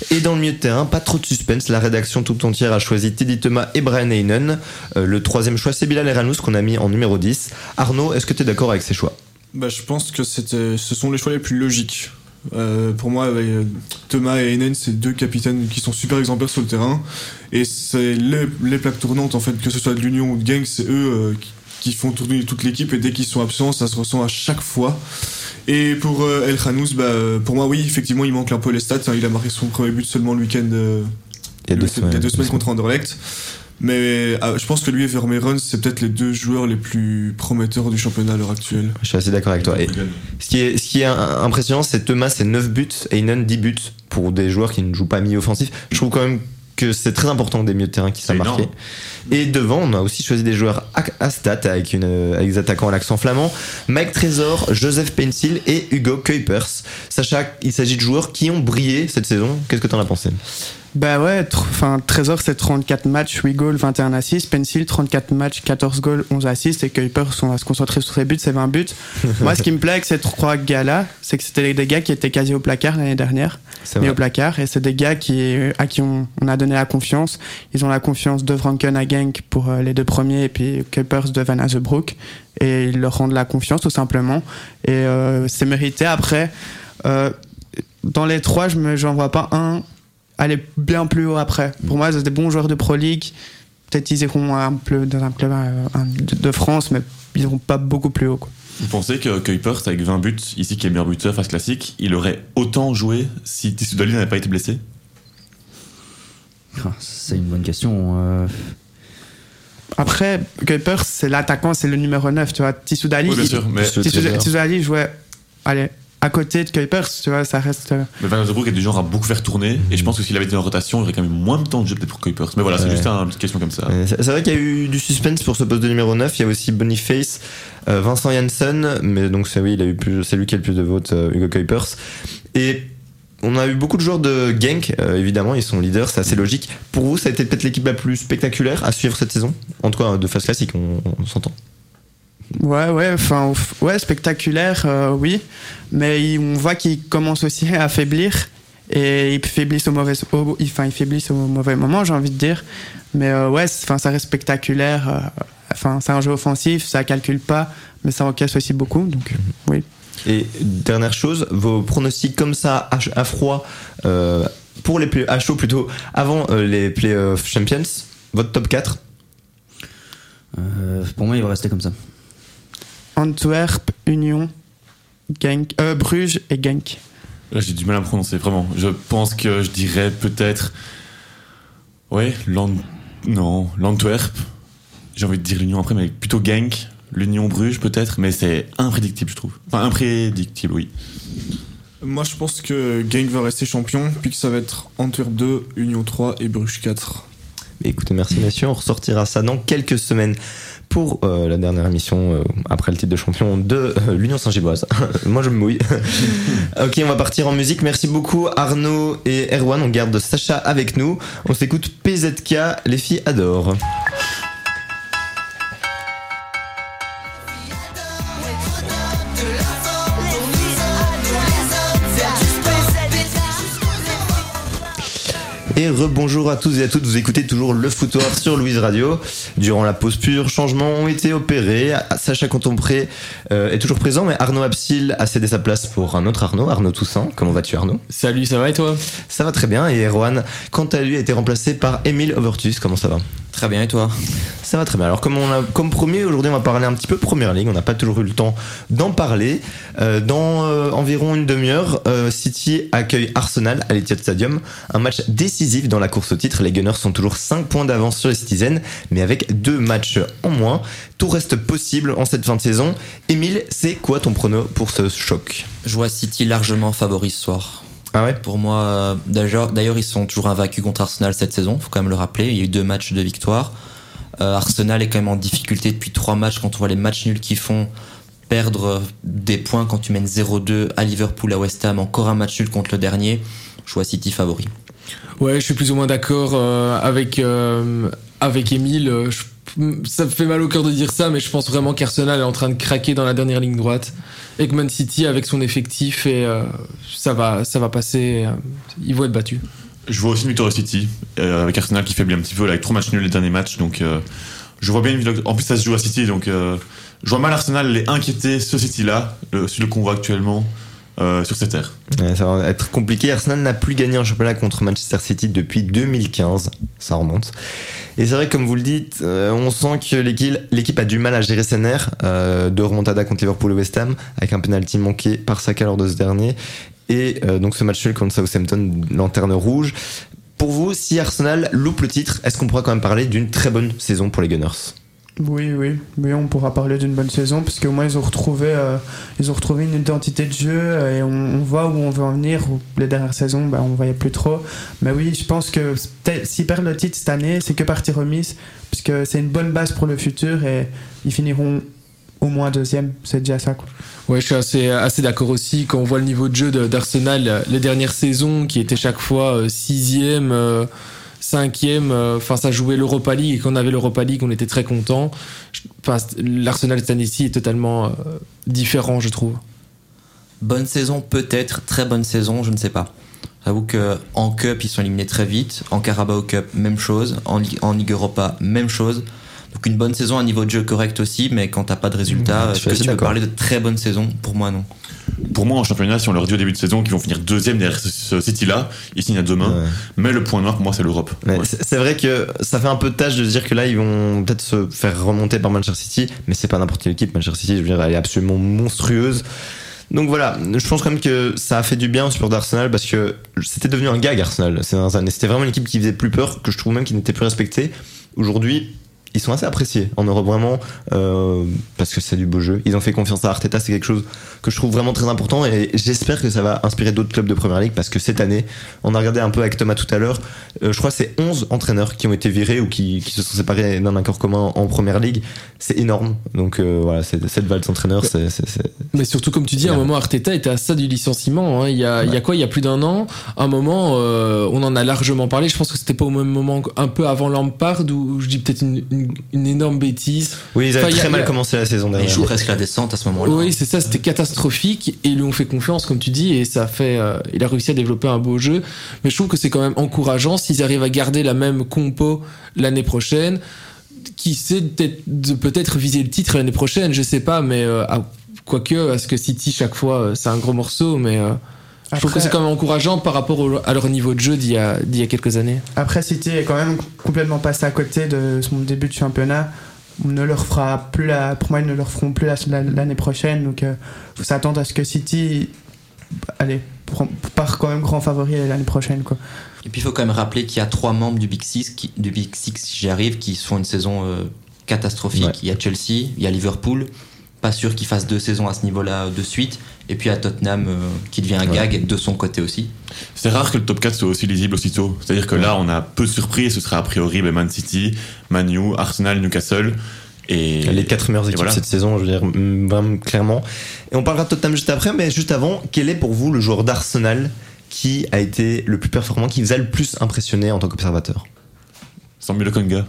Et dans le milieu de terrain, pas trop de suspense. La rédaction tout entière a choisi Teddy Thomas et Brian Heinen. Euh, le troisième choix, c'est Bilal Eranous qu'on a mis en numéro 10. Arnaud, est-ce que tu es d'accord avec ces choix? Bah, je pense que ce sont les choix les plus logiques. Euh, pour moi, avec, euh, Thomas et Heinen, c'est deux capitaines qui sont super exemplaires sur le terrain. Et c'est les, les plaques tournantes, en fait, que ce soit de l'Union ou de Gang, c'est eux euh, qui, qui font tourner toute l'équipe. Et dès qu'ils sont absents, ça se ressent à chaque fois. Et pour euh, El Khanous, bah, euh, pour moi, oui, effectivement, il manque un peu les stats. hein. Il a marqué son premier but seulement le week-end. euh, Il y a deux semaines. deux semaines contre Anderlecht. Mais ah, je pense que lui et Vermeeren, c'est peut-être les deux joueurs les plus prometteurs du championnat à l'heure actuelle. Je suis assez d'accord avec toi. Et ce qui est, ce qui est impressionnant, c'est Thomas, c'est 9 buts, Heinen 10 buts pour des joueurs qui ne jouent pas milieu offensif. Je trouve quand même que c'est très important des milieux de terrain qui marquer. énorme. Et devant, on a aussi choisi des joueurs à, à stat avec, une, avec des attaquants à l'accent flamand. Mike Trésor, Joseph Pencil et Hugo Kuipers. Sacha, il s'agit de joueurs qui ont brillé cette saison. Qu'est-ce que t'en as pensé? Bah ouais, enfin Trésor c'est 34 matchs, 8 goals, 21 assists. Pencil 34 matchs, 14 goals, 11 assists. Et Kuiper, on va se concentrer sur ses buts, c'est 20 buts. Moi ce qui me plaît avec ces trois gars-là, c'est que c'était des gars qui étaient quasi au placard l'année dernière. Vrai. au placard. Et c'est des gars qui, à qui on, on a donné la confiance. Ils ont la confiance de Franken à Genk pour euh, les deux premiers et puis Kuipers de Van Azebroek. Et ils leur rendent la confiance tout simplement. Et euh, c'est mérité. Après, euh, dans les trois, je j'en vois pas un aller bien plus haut après. Pour moi, c'est des bons joueurs de Pro League. Peut-être ils iront un peu dans un club euh, de, France, mais ils iront pas beaucoup plus haut. Quoi. Vous pensez que Kuipers, avec 20 buts, ici qui est meilleur buteur face classique, il aurait autant joué si Tissoudali n'avait pas été blessé? Ah, C'est une bonne question. euh. Après, Kuipers, c'est l'attaquant, c'est le numéro 9. Tu vois, Tissoudali, Oui, bien il- sûr, mais, Ce Tissoudali Trésor. Tissoudali jouait allez, à côté de Kuipers, tu vois, ça reste. euh, mais Van Azebroek est du genre à beaucoup faire tourner, et je pense que s'il avait été en rotation, il aurait quand même moins de temps de jeu peut-être pour Kuipers. Mais voilà, c'est Ouais. juste une petite question comme ça. Euh, C'est vrai qu'il y a eu du suspense pour ce poste de numéro 9. Il y a aussi Boniface, euh, Vincent Janssen, mais donc c'est oui, il a eu plus, c'est lui qui a le plus de votes, euh, Hugo Kuipers. Et on a eu beaucoup de joueurs de Genk, euh, évidemment, ils sont leaders, c'est assez logique. Pour vous, ça a été peut-être l'équipe la plus spectaculaire à suivre cette saison? En tout cas, de phase classique, on, on s'entend. Ouais, ouais, enfin, ouais, spectaculaire, euh, oui. Mais il- on voit qu'il commence aussi à faiblir. Et il faiblissent au mauvais, au- enfin, il au mauvais moment, j'ai envie de dire. Mais euh, ouais, enfin, ça reste spectaculaire. euh, Enfin, c'est un jeu offensif, ça calcule pas, mais ça encaisse aussi beaucoup. Donc, oui. Et dernière chose, vos pronostics comme ça, à, à froid, euh, pour les play- à chaud plutôt, avant euh, les playoff champions, votre top 4 Euh, pour moi, il va rester comme ça. Antwerp, Union, Genk, euh, Bruges et Genk. Là, j'ai du mal à me prononcer, vraiment. Je pense que je dirais peut-être. Ouais, l'Ant... Non, l'Antwerp. J'ai envie de dire l'Union après, mais plutôt Genk. L'Union Bruges peut-être, mais c'est imprédictible, je trouve. Enfin, imprédictible, oui. Moi, je pense que Genk va rester champion, puis que ça va être Antwerp 2, Union 3 et Bruges 4. Mais Écoutez, merci messieurs, on ressortira ça dans quelques semaines pour euh, la dernière émission euh, après le titre de champion de euh, l'Union Saint-Gilloise. Moi je me mouille. ok, on va partir en musique. Merci beaucoup Arnaud et Erwan. On garde Sacha avec nous. On s'écoute PZK, les filles adorent. Et rebonjour à tous et à toutes, vous écoutez toujours le foutoir sur Louise Radio. Durant la pause pure, changements ont été opérés. Sacha Contompré euh, est toujours présent, mais Arnaud Absil a cédé sa place pour un autre Arnaud, Arnaud Toussaint. Comment vas-tu Arnaud? Salut, ça va et toi? Ça va très bien. Et Erwan, quant à lui, a été remplacé par Émile Overtus. Comment ça va? Très bien et toi Ça va très bien. Alors comme on a, comme promis, aujourd'hui on va parler un petit peu Première Ligue. On n'a pas toujours eu le temps d'en parler. Euh, dans euh, environ une demi-heure, euh, City accueille Arsenal à l'Etihad Stadium. Un match décisif dans la course au titre. Les Gunners sont toujours 5 points d'avance sur les Citizens, mais avec deux matchs en moins. Tout reste possible en cette fin de saison. Émile, c'est quoi ton prono pour ce choc? Je vois City largement favori ce soir. Ah ouais Pour moi, euh, d'ailleurs, d'ailleurs, ils sont toujours invaincus contre Arsenal cette saison, faut quand même le rappeler. Il y a eu deux matchs de victoire. Euh, Arsenal est quand même en difficulté depuis trois matchs quand on voit les matchs nuls qu'ils font. Perdre des points quand tu mènes 0-2 à Liverpool, à West Ham, encore un match nul contre le dernier. Je vois City favori. Ouais, je suis plus ou moins d'accord euh, avec euh, avec Emile. Euh, je- ça me fait mal au cœur de dire ça, mais je pense vraiment qu'Arsenal est en train de craquer dans la dernière ligne droite et City avec son effectif et euh, ça va ça va passer. euh, ils vont être battus. Je vois aussi une City, euh, avec Arsenal qui faiblit un petit peu, là, avec trois matchs nuls les derniers matchs. Donc, je vois bien une victoire. En plus, ça se joue à City, donc je vois mal Arsenal les inquiéter, ce City-là, celui qu'on voit actuellement euh, sur cette terre. Ça va être compliqué. Arsenal n'a plus gagné en championnat contre Manchester City depuis 2015. Ça remonte. Et c'est vrai, comme vous le dites, euh, on sent que l'équipe, a du mal à gérer ses nerfs. Euh, de remontada contre Liverpool et West Ham, avec un penalty manqué par Saka lors de ce dernier. Et donc ce match nul contre Southampton, lanterne rouge. Pour vous, si Arsenal loupe le titre, est-ce qu'on pourra quand même parler d'une très bonne saison pour les Gunners? Oui, oui, oui, on pourra parler d'une bonne saison parce qu'au moins ils ont retrouvé, euh, ils ont retrouvé une identité de jeu euh, et on, voit où on veut en venir. Les dernières saisons, bah, on voyait plus trop. Mais oui, je pense que s'ils perdent le titre cette année, c'est que partie remise puisque c'est une bonne base pour le futur et ils finiront au moins deuxième. C'est déjà ça. Quoi. Ouais, je suis assez, d'accord aussi. Quand on voit le niveau de jeu d'Arsenal, les dernières saisons, qui étaient chaque fois euh, sixième, cinquième, enfin ça jouait l'Europa League et quand on avait l'Europa League, on était très content. L'Arsenal cette année-ci est totalement euh, différent, je trouve. Bonne saison peut-être, très bonne saison, je ne sais pas. J'avoue que en Cup ils sont éliminés très vite, en Carabao Cup même chose, en, en Ligue Europa même chose. Donc une bonne saison, un niveau de jeu correct aussi, mais quand t'as pas de résultats, est-ce que tu peux parler de très bonne saison Pour moi non. Pour moi, en championnat, si on leur dit au début de saison qu'ils vont finir deuxième derrière ce, City-là, ils signent à demain. Ouais. Mais le point noir, pour moi, c'est l'Europe. Ouais, Ouais. c'est vrai que ça fait un peu de tâche de se dire que là ils vont peut-être se faire remonter par Manchester City, mais c'est pas n'importe quelle équipe. Manchester City, je veux dire, elle est absolument monstrueuse. Donc voilà, je pense quand même que ça a fait du bien au support d'Arsenal parce que c'était devenu un gag Arsenal ces dernières années. C'était vraiment une équipe qui faisait plus peur, que je trouve même qui n'était plus respectée. Aujourd'hui, ils sont assez appréciés en Europe vraiment euh, parce que c'est du beau jeu. Ils ont fait confiance à Arteta, c'est quelque chose que je trouve vraiment très important et j'espère que ça va inspirer d'autres clubs de Première Ligue parce que cette année, on a regardé un peu avec Thomas tout à l'heure, euh, je crois que c'est 11 entraîneurs qui ont été virés ou qui, qui se sont séparés d'un accord commun en Première Ligue. C'est énorme. Donc euh, voilà, cette valse d'entraîneurs, c'est Mais surtout, comme tu dis, à un moment, Arteta était à ça du licenciement. hein. Il, y a, il y a quoi? Il y a plus d'un an. À un moment, on en a largement parlé. Je pense que c'était pas au même moment, un peu avant Lampard, où je dis peut-être une, une, une énorme bêtise. Oui, ils avaient Enfin, a- très mal a- commencé la saison Ils dernière. jouent presque la descente à ce moment-là. Oui, c'est ça, c'était catastrophique et ils lui ont fait confiance, comme tu dis, et ça a fait. euh, il a réussi à développer un beau jeu. Mais je trouve que c'est quand même encourageant s'ils arrivent à garder la même compo l'année prochaine. Qui sait peut-être de peut-être viser le titre l'année prochaine, je sais pas, mais euh, quoique, parce que City chaque fois euh, c'est un gros morceau, mais euh, je trouve que c'est quand même encourageant par rapport au- à leur niveau de jeu d'il y a, d'il y a quelques années. Après, City est quand même complètement passé à côté de son début de championnat. On ne leur fera plus la, pour moi, ils ne leur feront plus la- la- l'année prochaine. Donc, il faut s'attendre à ce que City, allez, prend- part quand même grand favori l'année prochaine, quoi. Et puis il faut quand même rappeler qu'il y a trois membres du Big Six, qui, du Big Six, si j'y arrive, qui font une saison euh, catastrophique. Ouais. Il y a Chelsea, il y a Liverpool. Pas sûr qu'ils fassent deux saisons à ce niveau-là euh, de suite. Et puis à Tottenham, euh, qui devient un Ouais. gag de son côté aussi. C'est rare que le top 4 soit aussi lisible aussitôt. C'est-à-dire que là, on a peu de surprises. Ce sera a priori ben, Man City, Man U, Arsenal, Newcastle. Et Les quatre meilleures équipes voilà. cette saison, je veux dire, mm, vraiment clairement. Et on parlera de Tottenham juste après, mais juste avant, quel est pour vous le joueur d'Arsenal qui a été le plus performant, qui vous a le plus impressionné en tant qu'observateur? Samuel Konga.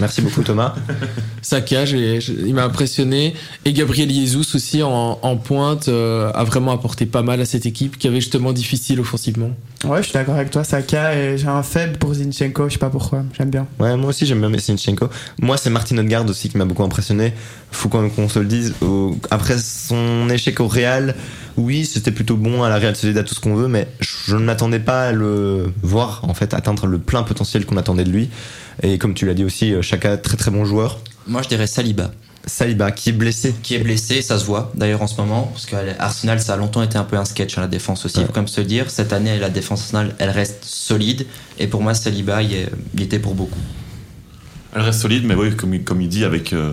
Merci beaucoup Thomas. Saka, il m'a impressionné. Et Gabriel Jesus aussi en, en pointe euh, a vraiment apporté pas mal à cette équipe qui avait justement difficile offensivement. Ouais, je suis d'accord avec toi, Saka, et j'ai un faible pour Zinchenko, je sais pas pourquoi, j'aime bien. Ouais, moi aussi j'aime bien Messinchenko. Moi c'est Martin Odegaard aussi qui m'a beaucoup impressionné. Faut quand même qu'on se le dise. Au- Après son échec au Real, oui c'était plutôt bon à la Real Sociedad tout ce qu'on veut, mais je ne m'attendais pas à le voir en fait atteindre le plein potentiel qu'on attendait de lui. Et comme tu l'as dit aussi, Chaka très très bon joueur. Moi je dirais Saliba, Saliba qui est blessé. qui est blessé, ça se voit d'ailleurs en ce moment, parce qu'Arsenal ça a longtemps été un peu un sketch à la défense aussi, il Ouais. faut quand même se le dire. Cette année, la défense Arsenal, elle reste solide. Et pour moi, Saliba, il, est- il était pour beaucoup. Elle reste solide, mais oui, comme, il- comme il dit, avec euh,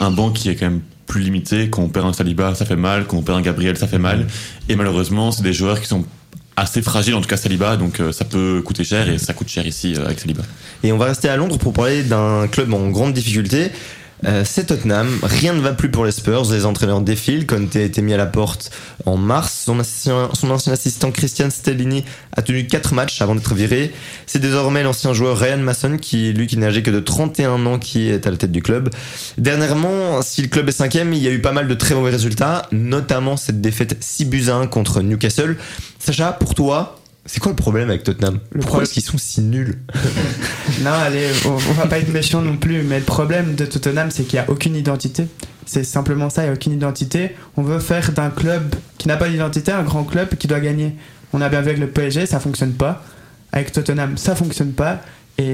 un banc qui est quand même plus limité. Quand on perd un Saliba, ça fait mal. Quand on perd un Gabriel, ça fait mal. Et malheureusement, c'est des joueurs qui sont assez fragile, en tout cas Saliba, donc euh, ça peut coûter cher et ça coûte cher ici euh, avec Saliba. Et on va rester à Londres pour parler d'un club en grande difficulté. Euh, c'est Tottenham. Rien ne va plus pour les Spurs. Les entraîneurs défilent. Conte a été mis à la porte en mars. Son ancien, assistant Christian Stellini a tenu 4 matchs avant d'être viré. C'est désormais l'ancien joueur Ryan Mason, qui, lui, qui n'est âgé que de 31 ans, qui est à la tête du club. Dernièrement, si le club est cinquième, il y a eu pas mal de très mauvais résultats, notamment cette défaite 6 buts à 1 contre Newcastle. Sacha, pour toi, c'est quoi le problème avec Tottenham Le Pourquoi problème- est-ce qu'ils sont si nuls Non, allez, on, on va pas être méchant non plus, mais le problème de Tottenham, c'est qu'il n'y a aucune identité. C'est simplement ça, il n'y a aucune identité. On veut faire d'un club qui n'a pas d'identité un grand club qui doit gagner. On a bien vu avec le PSG, ça fonctionne pas. Avec Tottenham, ça fonctionne pas. Et,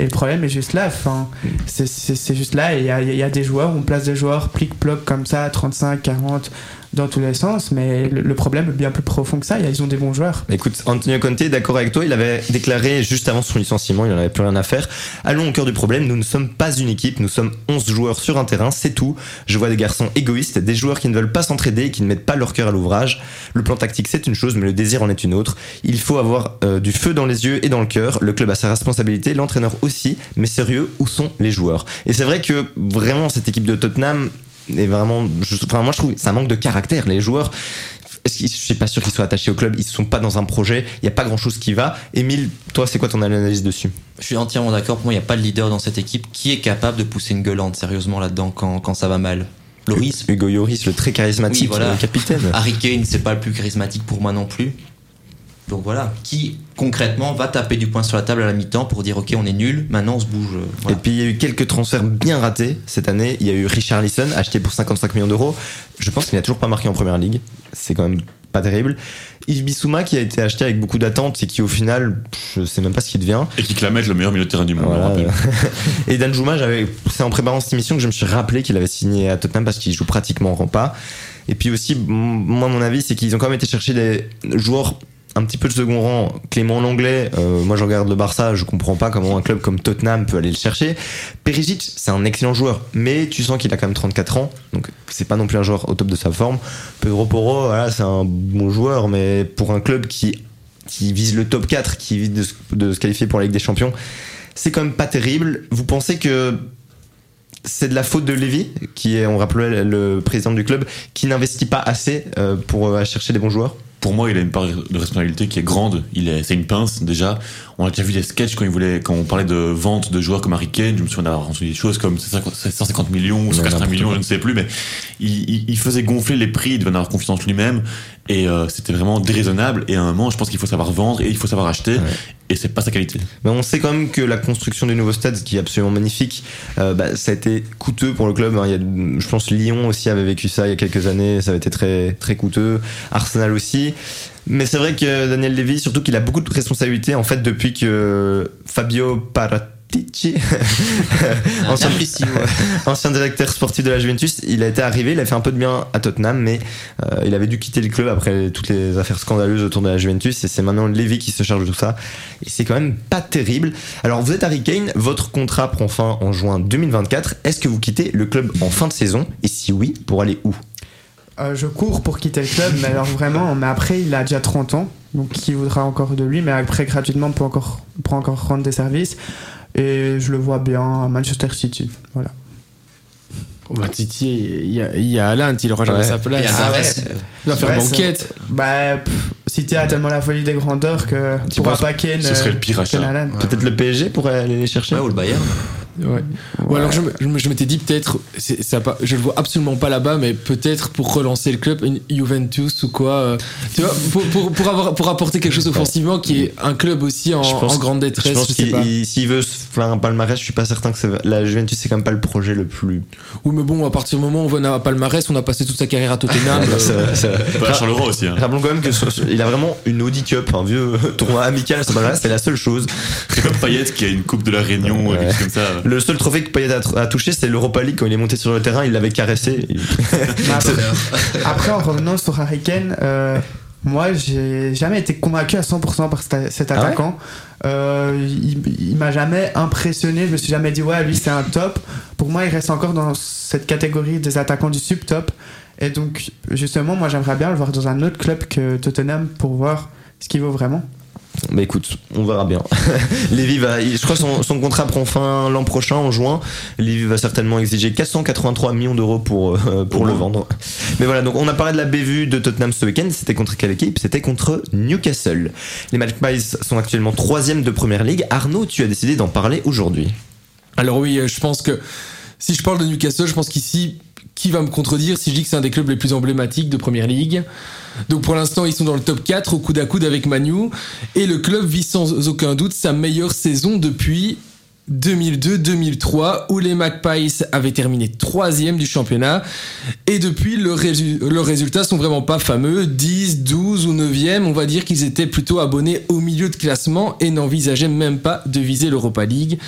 et le problème est juste là. Enfin, c'est- juste là. Et il y y a des joueurs, on place des joueurs plic-ploc comme ça, 35, 40, dans tous les sens. Mais le, problème est bien plus profond que ça. Ils ont des bons joueurs. Écoute, Antonio Conte d'accord avec toi. Il avait déclaré juste avant son licenciement, il n'en avait plus rien à faire. Allons au cœur du problème. Nous ne sommes pas une équipe. Nous sommes 11 joueurs sur un terrain. C'est tout. Je vois des garçons égoïstes, des joueurs qui ne veulent pas s'entraider et qui ne mettent pas leur cœur à l'ouvrage. Le plan tactique, c'est une chose, mais le désir en est une autre. Il faut avoir euh, du feu dans les yeux et dans le cœur. Le club a sa responsabilité, l'entraîneur aussi. Mais sérieux, où sont les joueurs? Et c'est vrai que vraiment, cette équipe de Tottenham est vraiment. je- Enfin, moi, je trouve que ça manque de caractère. Les joueurs. Je suis pas sûr qu'ils soient attachés au club. Ils sont pas dans un projet. Il y a pas grand chose qui va. Émile, toi, c'est quoi ton analyse dessus? Je suis entièrement d'accord. Pour moi, il n'y a pas de leader dans cette équipe qui est capable de pousser une gueulante sérieusement là-dedans quand, quand ça va mal. Loris, Hugo Lloris, le très charismatique Oui, voilà. euh, capitaine. Harry Kane, c'est pas le plus charismatique pour moi non plus. Donc voilà, qui concrètement va taper du poing sur la table à la mi-temps pour dire ok on est nul, maintenant on se bouge. euh, Et puis il y a eu quelques transferts bien ratés cette année. Il y a eu Richard Lisson, acheté pour 55 millions d'euros. Je pense qu'il n'a toujours pas marqué en première ligue. C'est quand même pas terrible. Yves Bissouma qui a été acheté avec beaucoup d'attentes et qui au final, je sais même pas ce qu'il devient. Et qui clame être le meilleur milieu de terrain du monde. Voilà. et Dan Juma, j'avais, c'est en préparant cette émission que je me suis rappelé qu'il avait signé à Tottenham parce qu'il joue pratiquement en pas. Et puis aussi, moi, mon avis, c'est qu'ils ont quand même été chercher des joueurs un petit peu de second rang. Clément Langlais, euh, moi je regarde le Barça, je comprends pas comment un club comme Tottenham peut aller le chercher. Perisic, c'est un excellent joueur, mais tu sens qu'il a quand même 34 ans, donc c'est pas non plus un joueur au top de sa forme. Pedro Porro, c'est un bon joueur, mais pour un club qui, vise le top 4, qui vise de, se- de se qualifier pour la Ligue des Champions, c'est quand même pas terrible. Vous pensez que c'est de la faute de Lévy, qui est, on rappelait, le président du club, qui n'investit pas assez euh, pour euh, chercher des bons joueurs? Pour moi, il a une part de responsabilité qui est grande. Il est, c'est une pince déjà. On a déjà vu des sketchs quand il voulait, quand on parlait de vente de joueurs comme Harry Kane. Je me souviens d'avoir entendu des choses comme 50 150 millions ou 180 n'importe millions, je ne sais plus, mais il, il- faisait gonfler les prix. Il devait en avoir confiance lui-même et euh, c'était vraiment déraisonnable. Et à un moment, je pense qu'il faut savoir vendre et il faut savoir acheter. Et c'est pas sa qualité. Mais on sait quand même que la construction du nouveau stade, qui est absolument magnifique, euh, bah, ça a été coûteux pour le club. hein. Il y a, je pense Lyon aussi avait vécu ça il y a quelques années, ça avait été très, très coûteux. Arsenal aussi. Mais c'est vrai que Daniel Levy, surtout qu'il a beaucoup de responsabilités en fait depuis que Fabio Ancien, directeur sportif de la Juventus, il a été arrivé, il a fait un peu de bien à Tottenham, mais euh, il avait dû quitter le club après toutes les affaires scandaleuses autour de la Juventus, et c'est maintenant Levy qui se charge de tout ça. Et c'est quand même pas terrible. Alors vous êtes Harry Kane, votre contrat prend fin en juin 2024. Est-ce que vous quittez le club en fin de saison? Et si oui, pour aller où? Euh, je cours pour quitter le club, mais alors vraiment, mais après, il a déjà 30 ans, donc qui voudra encore de lui, mais après, gratuitement, pour encore, pour encore rendre des services. Et je le vois bien à Manchester City. Voilà. Bah, Titi, il y a, il y a Alain, il aura jamais Ouais. sa place. À Ah ouais. Euh, Il va faire Ouais, banquette. Bah, pff, City a tellement la folie des grandeurs que Tu pour un paquet. ce serait le pire achat. Peut-être le PSG pourrait aller les chercher ouais, ou le Bayern. Ouais. Ou alors je, me- je je m'étais dit peut-être, ça je le vois absolument pas là-bas, mais peut-être pour relancer le club, une Juventus ou quoi, euh, tu vois, pour, pour, pour, avoir, pour apporter quelque chose offensivement qui est un club aussi en, Je pense- en grande détresse, Je pense qu'il s'il veut se faire un palmarès, je suis pas certain que la Juventus c'est quand même pas le projet le plus. Ou mais bon, à partir du moment où on va à Palmarès, on a passé toute sa carrière à Tottenham. euh, Charleroi aussi. Hein. Rappelons quand même que sur- sur- il a vraiment une Audi Cup, un vieux tournoi amical à ce palmarès, c'est la seule chose. C'est comme Payet qui a une coupe de la Réunion, Ouais. quelque chose comme ça. Le seul trophée que Payet a, a touché, c'est l'Europa League quand il est monté sur le terrain, il l'avait caressé. Mais après, après, en revenant sur Harry Kane, euh, moi, j'ai jamais été convaincu à 100% par cet, cet Ah ouais attaquant. Euh, il il m'a jamais impressionné. Je me suis jamais dit, ouais, lui, c'est un top. Pour moi, il reste encore dans cette catégorie des attaquants du sub-top. Et donc, justement, moi, j'aimerais bien le voir dans un autre club que Tottenham pour voir ce qu'il vaut vraiment. Bah écoute, on verra bien. Lévy va, je crois son, son contrat prend fin l'an prochain en juin. Lévy va certainement exiger 483 millions d'euros pour euh, pour le vendre. Mais voilà, donc on a parlé de la bévue de Tottenham ce week-end. C'était contre quelle équipe? C'était contre Newcastle. Les Magpies sont actuellement troisième de première ligue. Arnaud, tu as décidé d'en parler aujourd'hui. Alors oui, euh, je pense que si je parle de Newcastle, je pense qu'ici, qui va me contredire si je dis que c'est un des clubs les plus emblématiques de Première Ligue Donc pour l'instant, ils sont dans le top 4 au coude à coude avec Manu. Et le club vit sans aucun doute sa meilleure saison depuis 2002-2003 où les Magpies avaient terminé troisième du championnat. Et depuis leurs résu- leurs résultats sont vraiment pas fameux. 10, 12 ou 9e on va dire qu'ils étaient plutôt abonnés au milieu de classement et n'envisageaient même pas de viser l'Europa League.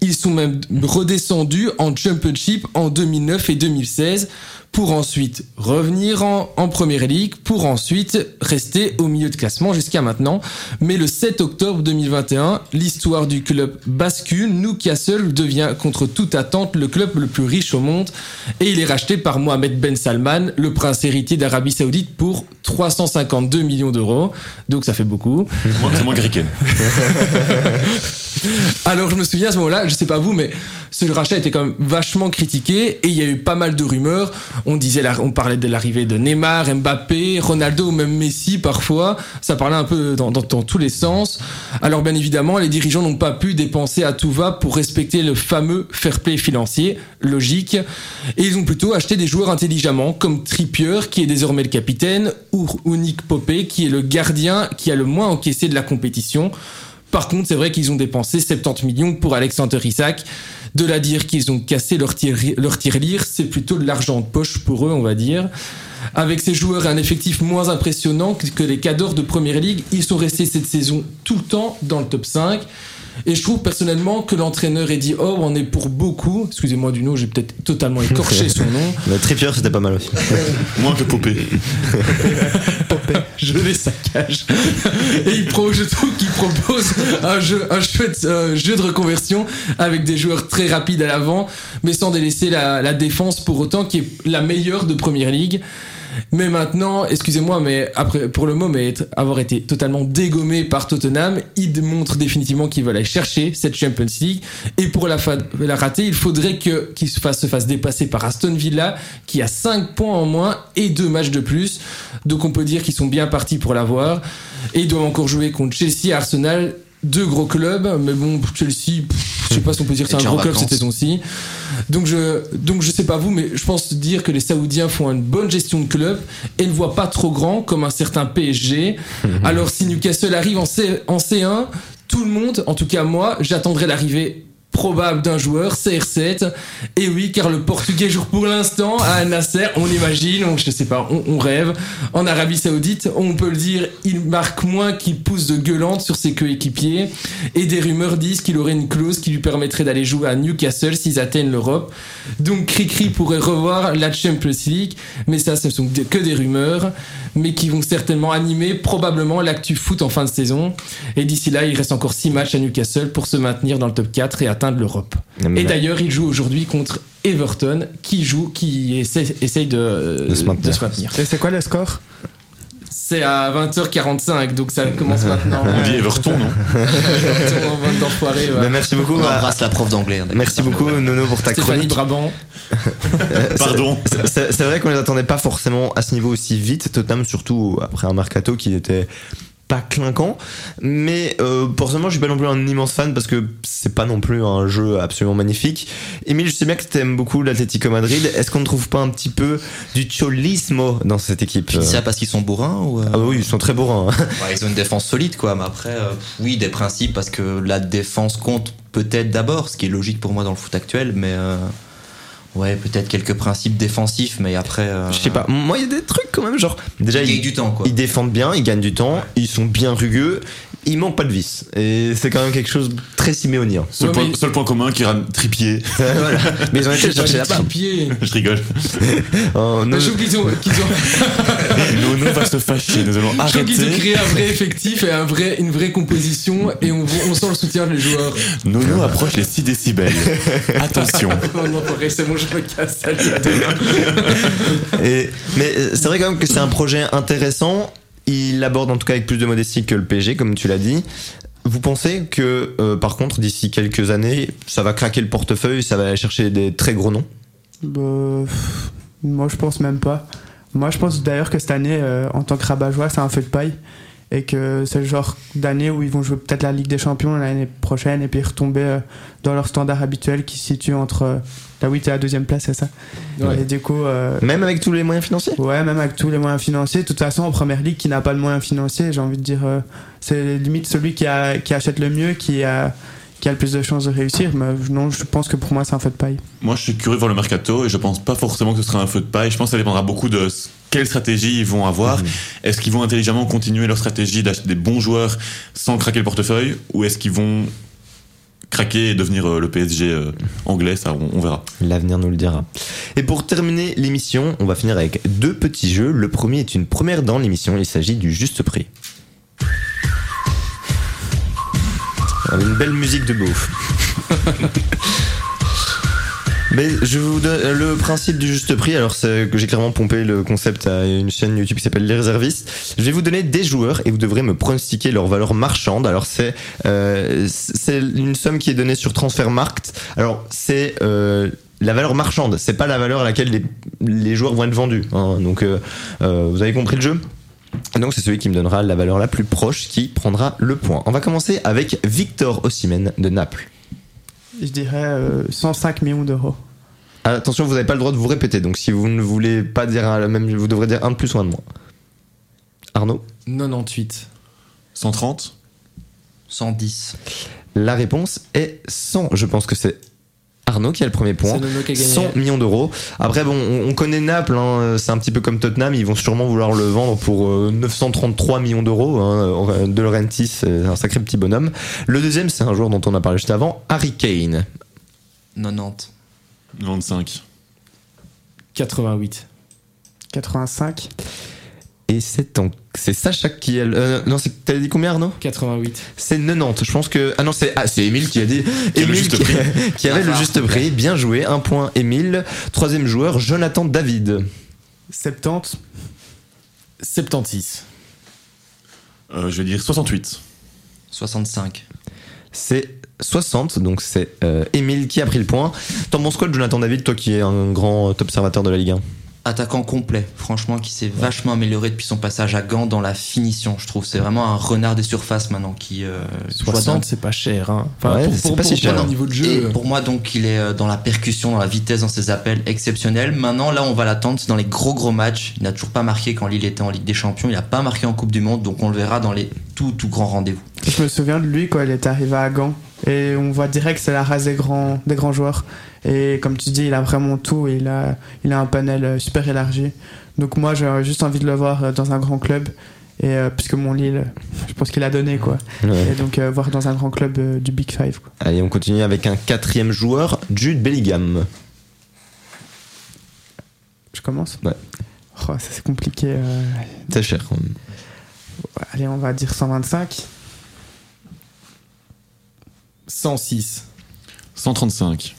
Ils sont même redescendus en Championship en 2009 et 2016 pour ensuite revenir en, en Première Ligue, pour ensuite rester au milieu de classement jusqu'à maintenant. Mais le 7 octobre 2021, l'histoire du club bascule. Newcastle devient contre toute attente le club le plus riche au monde et il est racheté par Mohamed Ben Salman, le prince héritier d'Arabie Saoudite, pour 352 millions d'euros. Donc ça fait beaucoup. Moi, C'est moins que. Alors je me souviens à ce moment-là, je sais pas vous, mais ce rachat était quand même vachement critiqué et il y a eu pas mal de rumeurs. On disait, on parlait de l'arrivée de Neymar, Mbappé, Ronaldo ou même Messi parfois. Ça parlait un peu dans tous les sens. Alors bien évidemment, les dirigeants n'ont pas pu dépenser à tout va pour respecter le fameux fair play financier, logique. Et ils ont plutôt acheté des joueurs intelligemment, comme Trippier qui est désormais le capitaine, ou, ou Nick Popé qui est le gardien qui a le moins encaissé de la compétition. Par contre, c'est vrai qu'ils ont dépensé 70 millions pour Alexander Isaac. De la dire qu'ils ont cassé leur tir, leur tirelire, c'est plutôt de l'argent de poche pour eux, on va dire. Avec ces joueurs et un effectif moins impressionnant que les cadors de Première Ligue, ils sont restés cette saison tout le temps dans le top 5. Et je trouve personnellement que l'entraîneur Eddie Howe en est pour beaucoup. Excusez-moi du nom, j'ai peut-être totalement écorché son nom. Le Trippier, c'était pas mal aussi. Moins que Popé. je les saccage. Et il pro, je trouve qu'il propose un jeu, un chouette euh, jeu de reconversion avec des joueurs très rapides à l'avant, mais sans délaisser la, la défense pour autant qui est la meilleure de Première Ligue. Mais maintenant, excusez-moi, mais après, pour le être- avoir été totalement dégommé par Tottenham, il démontre définitivement qu'ils veulent aller chercher cette Champions League. Et pour la, rater, il faudrait que, qu'ils se fassent, se fassent dépasser par Aston Villa, qui a 5 points en moins et 2 matchs de plus. Donc on peut dire qu'ils sont bien partis pour l'avoir. Et ils doivent encore jouer contre Chelsea Arsenal. Deux gros clubs, mais bon, Chelsea, je sais pas si on peut dire que c'est un gros club cette saison-ci. Donc je, donc je sais pas vous, mais je pense dire que les Saoudiens font une bonne gestion de club et ne voient pas trop grand comme un certain PSG. Alors si Newcastle arrive en, C, en C1, tout le monde, en tout cas moi, j'attendrai l'arrivée probable d'un joueur, CR7. Et oui, car le Portugais joue pour l'instant à Nasser, on imagine, on, je sais pas, on, rêve. En Arabie Saoudite, on peut le dire, il marque moins qu'il pousse de gueulante sur ses coéquipiers. Et des rumeurs disent qu'il aurait une clause qui lui permettrait d'aller jouer à Newcastle s'ils atteignent l'Europe. Donc Cricri pourrait revoir la Champions League, mais ça, ce sont des- que des rumeurs, mais qui vont certainement animer probablement l'actu foot en fin de saison. Et d'ici là, il reste encore 6 matchs à Newcastle pour se maintenir dans le top 4 et atteindre l'Europe. Mais Et d'ailleurs, il joue aujourd'hui contre Everton, qui joue, qui essaie, essaye de, De se maintenir. maintenir. Et c'est quoi le score? C'est à 20h45, donc ça commence maintenant. On dit Everton, non? Everton, ouais. Mais merci beaucoup. On bah, embrasse la prof d'anglais. hein, merci beaucoup Nono pour ta Stéphanie chronique. Brabant. C'est- Pardon. c'est vrai qu'on les attendait pas forcément à ce niveau aussi vite, Tottenham surtout après un mercato qui était pas clinquant, mais euh, personnellement je suis pas non plus un immense fan parce que c'est pas non plus un jeu absolument magnifique. Emile, je sais bien que t'aimes beaucoup l'Atlético Madrid. Est-ce qu'on ne trouve pas un petit peu du cholismo dans cette équipe Tu dis ça parce qu'ils sont bourrins ou euh, Ah bah oui, ils sont très bourrins. hein. Ouais, ils ont une défense solide, quoi. Mais après, euh, oui, des principes, parce que la défense compte peut-être d'abord, ce qui est logique pour moi dans le foot actuel, mais euh, ouais, peut-être quelques principes défensifs, mais après. euh, Je sais pas. Moi, il y a des trucs quand même, genre déjà Il gagne ils, du temps, quoi. ils défendent bien, ils gagnent du temps, ils sont bien rugueux, ils manquent pas de vis. Et c'est quand même quelque chose de très siméonien. Seul, Ouais, point, mais- seul point commun qui rame tripier. voilà. Mais ils ont été chercher là-bas. Pied. Je rigole. Oh, non, Je trouve qu'ils ont, qu'ils ont, Nono va se fâcher. Nous allons je trouve qu'ils ont arrêter. créé un vrai effectif et un vrai, une vraie composition et on, on sent le soutien des joueurs. Nono approche les 6 décibels. Attention. Oh non, c'est bon, je me casse. Salut, à demain. Et, mais euh, c'est vrai quand même que c'est un projet intéressant. Il aborde en tout cas avec plus de modestie que le PSG, comme tu l'as dit. Vous pensez que, euh, par contre, d'ici quelques années, ça va craquer le portefeuille, ça va aller chercher des très gros noms? Bah, moi, je pense même pas. Moi, je pense d'ailleurs que cette année, euh, en tant que rabat-joie, c'est un feu de paille. Et que c'est le genre d'année où ils vont jouer peut-être la Ligue des Champions l'année prochaine et puis retomber euh, dans leur standard habituel qui se situe entre euh, la 8 et la deuxième place, c'est ça Ouais. Et du coup. euh, Même avec tous les moyens financiers Ouais, même avec tous les moyens financiers. De toute façon, en première ligue, qui n'a pas de moyens financiers, j'ai envie de dire, euh, c'est limite celui qui, a, qui achète le mieux, qui a, qui a le plus de chances de réussir. Mais non, je pense que pour moi, c'est un feu de paille. Moi, je suis curieux de voir le mercato et je pense pas forcément que ce sera un feu de paille. Je pense que ça dépendra beaucoup de quelle stratégie ils vont avoir. Est-ce qu'ils vont intelligemment continuer leur stratégie d'acheter des bons joueurs sans craquer le portefeuille ou est-ce qu'ils vont craquer et devenir euh, le PSG euh, anglais Ça, on, on verra. L'avenir nous le dira. Et pour terminer l'émission, on va finir avec deux petits jeux. Le premier est une première dans l'émission, il s'agit du juste prix. Une belle musique de beauf. Mais je vous donne le principe du juste prix. Alors c'est que j'ai clairement pompé le concept à une chaîne YouTube qui s'appelle Les Réservistes. Je vais vous donner des joueurs et vous devrez me pronostiquer leur valeur marchande. Alors c'est euh, c'est une somme qui est donnée sur Transfermarkt. Alors c'est euh, la valeur marchande. C'est pas la valeur à laquelle les, les joueurs vont être vendus. hein. Donc euh, vous avez compris le jeu? Donc c'est celui qui me donnera la valeur la plus proche qui prendra le point. On va commencer avec Victor Osimhen de Naples. Je dirais euh, 105 millions d'euros. Attention, vous n'avez pas le droit de vous répéter, donc si vous ne voulez pas dire un- la même, vous devrez dire un de plus ou un de moins. Arnaud 98. 130 110. La réponse est 100. Je pense que c'est Arnaud qui a le premier point. C'est Nono qui a gagné. 100 millions d'euros. Après, bon, on, on connaît Naples, hein, c'est un petit peu comme Tottenham, ils vont sûrement vouloir le vendre pour euh, 933 millions d'euros. Hein. De Laurentiis, c'est un sacré petit bonhomme. Le deuxième, c'est un joueur dont on a parlé juste avant, Harry Kane. 90. 95. 88. 85. Et c'est en- c'est Sacha qui a. le- euh, non, c'est- t'avais dit combien, Arnaud? 88. C'est 90. Je pense que. Ah non, c'est ah, c'est Émile qui a dit. Qui a le Émile juste qui, prix. qui avait le juste prix. Bien joué. Un point, Émile. Troisième joueur, Jonathan David. 70. 76. Euh, je vais dire 68. 65. C'est 60, donc c'est euh, Émile qui a pris le point. Penses quoi de Jonathan David, toi qui es un grand observateur de la Ligue 1 Attaquant complet, franchement, qui s'est vachement amélioré depuis son passage à Gand dans la finition, je trouve. C'est vraiment un renard des surfaces maintenant qui. euh, joue à 60, c'est pas cher. Hein. Ouais, c'est pas pour, si cher. pour le niveau de Et jeu. pour moi, donc, il est euh, dans la percussion, dans la vitesse, dans ses appels, exceptionnel. Maintenant, là, on va l'attendre c'est dans les gros, gros matchs. Il n'a toujours pas marqué quand Lille était en Ligue des Champions. Il n'a pas marqué en Coupe du Monde, donc on le verra dans les tout, tout grands rendez-vous. Je me souviens de lui quand il est arrivé à Gand. Et on voit direct que c'est la race des grands, des grands joueurs. Et comme tu dis, il a vraiment tout. Il a, il a un panel euh, super élargi. Donc moi, j'ai juste envie de le voir euh, dans un grand club. Et euh, puisque mon Lille, je pense qu'il a donné quoi. Et donc euh, voir dans un grand club euh, du Big Five. Quoi. Allez, on continue avec un quatrième joueur, Jude Bellingham. Je commence? Ouais. Oh, ça c'est compliqué. C'est cher. Allez, on va dire 125. 106. 135.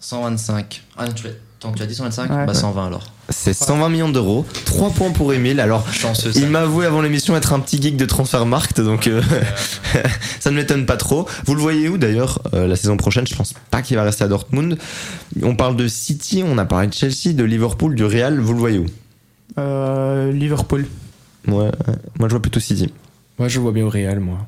125. Ah non, tu, l'as- attends, tu as dit 125 Ouais. Bah 120 alors. C'est 120 millions d'euros. 3 points pour Émile. Alors, Chanceux il m'a avoué avant l'émission être un petit geek de Transfermarkt, donc euh, ça ne m'étonne pas trop. Vous le voyez où d'ailleurs euh, la saison prochaine? Je pense pas qu'il va rester à Dortmund. On parle de City, on a parlé de Chelsea, de Liverpool, du Real. Vous le voyez où? Euh, Liverpool. Ouais, moi je vois plutôt City. Moi, je le vois bien au Real, moi.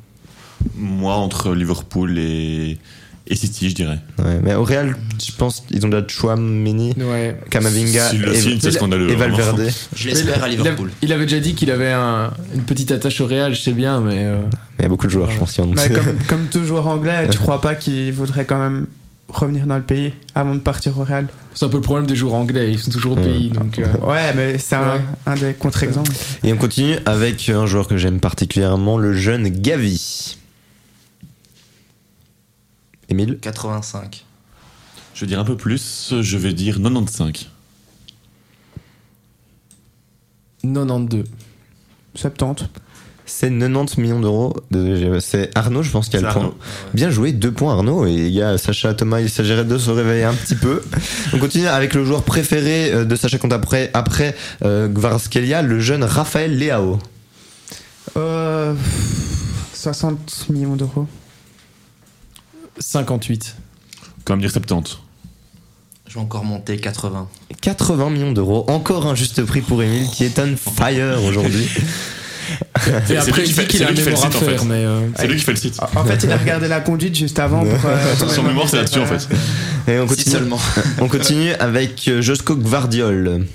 Moi, entre Liverpool et, et City, je dirais. Ouais, mais au Real, je pense ils ont déjà Chouameni, Ouais. Kamavinga et, signe, c'est scandaleux, et vraiment. Valverde. Je l'espère à Liverpool. Il avait déjà dit qu'il avait un- une petite attache au Real, je sais bien, mais. euh, Il y a beaucoup de joueurs, je pense, qui en ont. Mais comme, comme tout joueur anglais, tu crois pas qu'il voudrait quand même revenir dans le pays avant de partir au Real? C'est un peu le problème des joueurs anglais, ils sont toujours au pays, donc. euh, Ouais, mais c'est un, Ouais. un des contre-exemples. Et on continue avec un joueur que j'aime particulièrement, le jeune Gavi. Émile 85. Je vais dire un peu plus, je vais dire 95. 92. 70. C'est 90 millions d'euros. Désolé, C'est Arnaud, je pense, qui a le point. Arnaud. Bien joué, deux points Arnaud. Et il y a Sacha, Thomas, il s'agirait de se réveiller un petit peu. On continue avec le joueur préféré euh, de Sacha Compte après, après euh, Kvaratskhelia, le jeune Raphaël Leao. Euh, 60 millions d'euros. 58. Quand même dire 70. Je vais encore monter 80. 80 millions d'euros. Encore un juste prix pour Emile qui est on fire aujourd'hui. Et C'est après, lui qui il fait- dit qu'il a un mémoire à faire, mais. euh, C'est lui qui fait le site. En fait, il a regardé la conduite juste avant pour. euh, Son mémoire, c'est là-dessus en fait. Et on Si continue, seulement. on continue avec euh, Josko Gvardiol.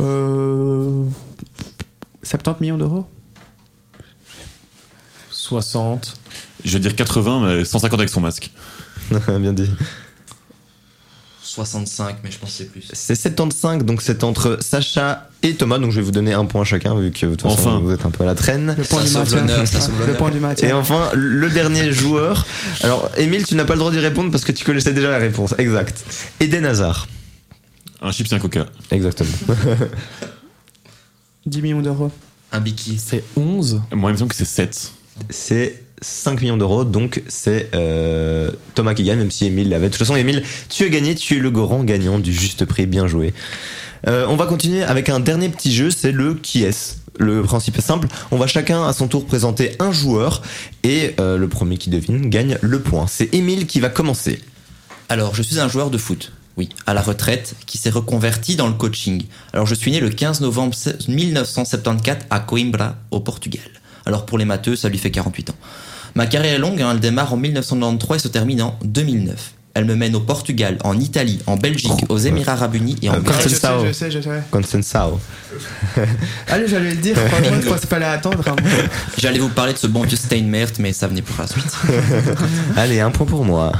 Euh, 70 millions d'euros? 60. Je vais dire 80, mais 150 avec son masque. Bien dit. 65, mais je pense que c'est plus. C'est 75, donc c'est entre Sacha et Thomas, donc je vais vous donner un point chacun vu que de toute façon, Enfin. vous êtes un peu à la traîne. Le point Ça du sauve maintien. l'honneur, ça sauve Le l'honneur. point du maintien. Et enfin, le dernier joueur. Alors, Émile, tu n'as pas le droit d'y répondre parce que tu connaissais déjà la réponse. Exact. Eden Hazard. Un chips et un coca. Exactement. 10 millions d'euros. Un biki. C'est 11. Moi, il me semble que c'est 7. C'est 5 millions d'euros, donc c'est euh, Thomas qui gagne, même si Émile l'avait. De toute façon, Émile, tu as gagné, tu es le grand gagnant du juste prix, bien joué. Euh, on va continuer avec un dernier petit jeu, c'est le qui est. Le principe est simple, on va chacun à son tour présenter un joueur et euh, le premier qui devine gagne le point. C'est Émile qui va commencer. Alors, je suis un joueur de foot, oui, à la retraite, qui s'est reconverti dans le coaching. Alors, je suis né le 15 novembre 1974 à Coimbra, au Portugal. Alors, pour les matheux, ça lui fait 48 ans. Ma carrière est longue, hein, elle démarre en 1993 et se termine en 2009. Elle me mène au Portugal, en Italie, en Belgique, aux Émirats Arabes Unis et en Grèce. je sais, Sao. je sais, je sais. Consensao. Allez, j'allais le dire, franchement, je pensais pas l'attendre. hein. J'allais vous parler de ce bon vieux Steinmert, mais ça venait pour la suite. Allez, un point pour moi.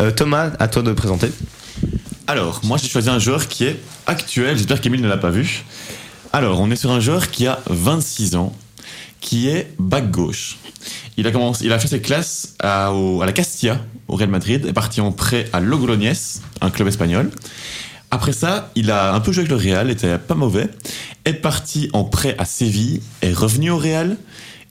Euh, Thomas, à toi de présenter. Alors, moi j'ai choisi un joueur qui est actuel, j'espère qu'Emile ne l'a pas vu. Alors, on est sur un joueur qui a 26 ans, qui est back gauche. Il a, commencé, il a fait ses classes à, la Castilla, au Real Madrid, est parti en prêt à Logroñés, un club espagnol. Après ça, il a un peu joué avec le Real, était pas mauvais, est parti en prêt à Séville, est revenu au Real,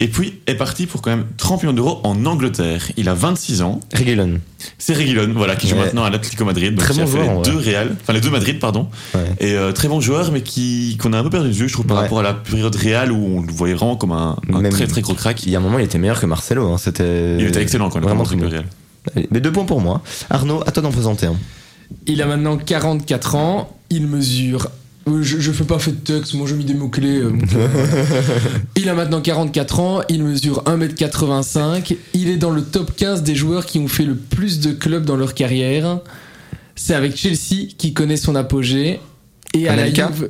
et puis est parti pour quand même 30 millions d'euros en Angleterre. Il a 26 ans, Reguilon. c'est Reguilon, voilà, qui joue Ouais. maintenant à l'Atlético Madrid. Donc Très bon fait joueur, les en deux. Real, enfin les deux Madrid, pardon. Ouais. Et euh, très bon joueur, mais qui qu'on a un peu perdu de vue, je trouve, par Ouais. rapport à la période Real où on le voyait vraiment comme un, très très gros crack. Il y a un moment, il était meilleur que Marcelo. Hein. C'était. Il était excellent quand même, Vraiment vraiment très bon. Real. Allez, mais deux points pour moi. Arnaud, à toi d'en présenter un. Il a maintenant 44 ans. Il mesure. Euh, Je, je fais pas fait de texte, moi je mis des mots-clés. euh, il a maintenant 44 ans, il mesure 1m85, il est dans le top 15 des joueurs qui ont fait le plus de clubs dans leur carrière. C'est avec Chelsea qui connaît son apogée. Et à la Juve.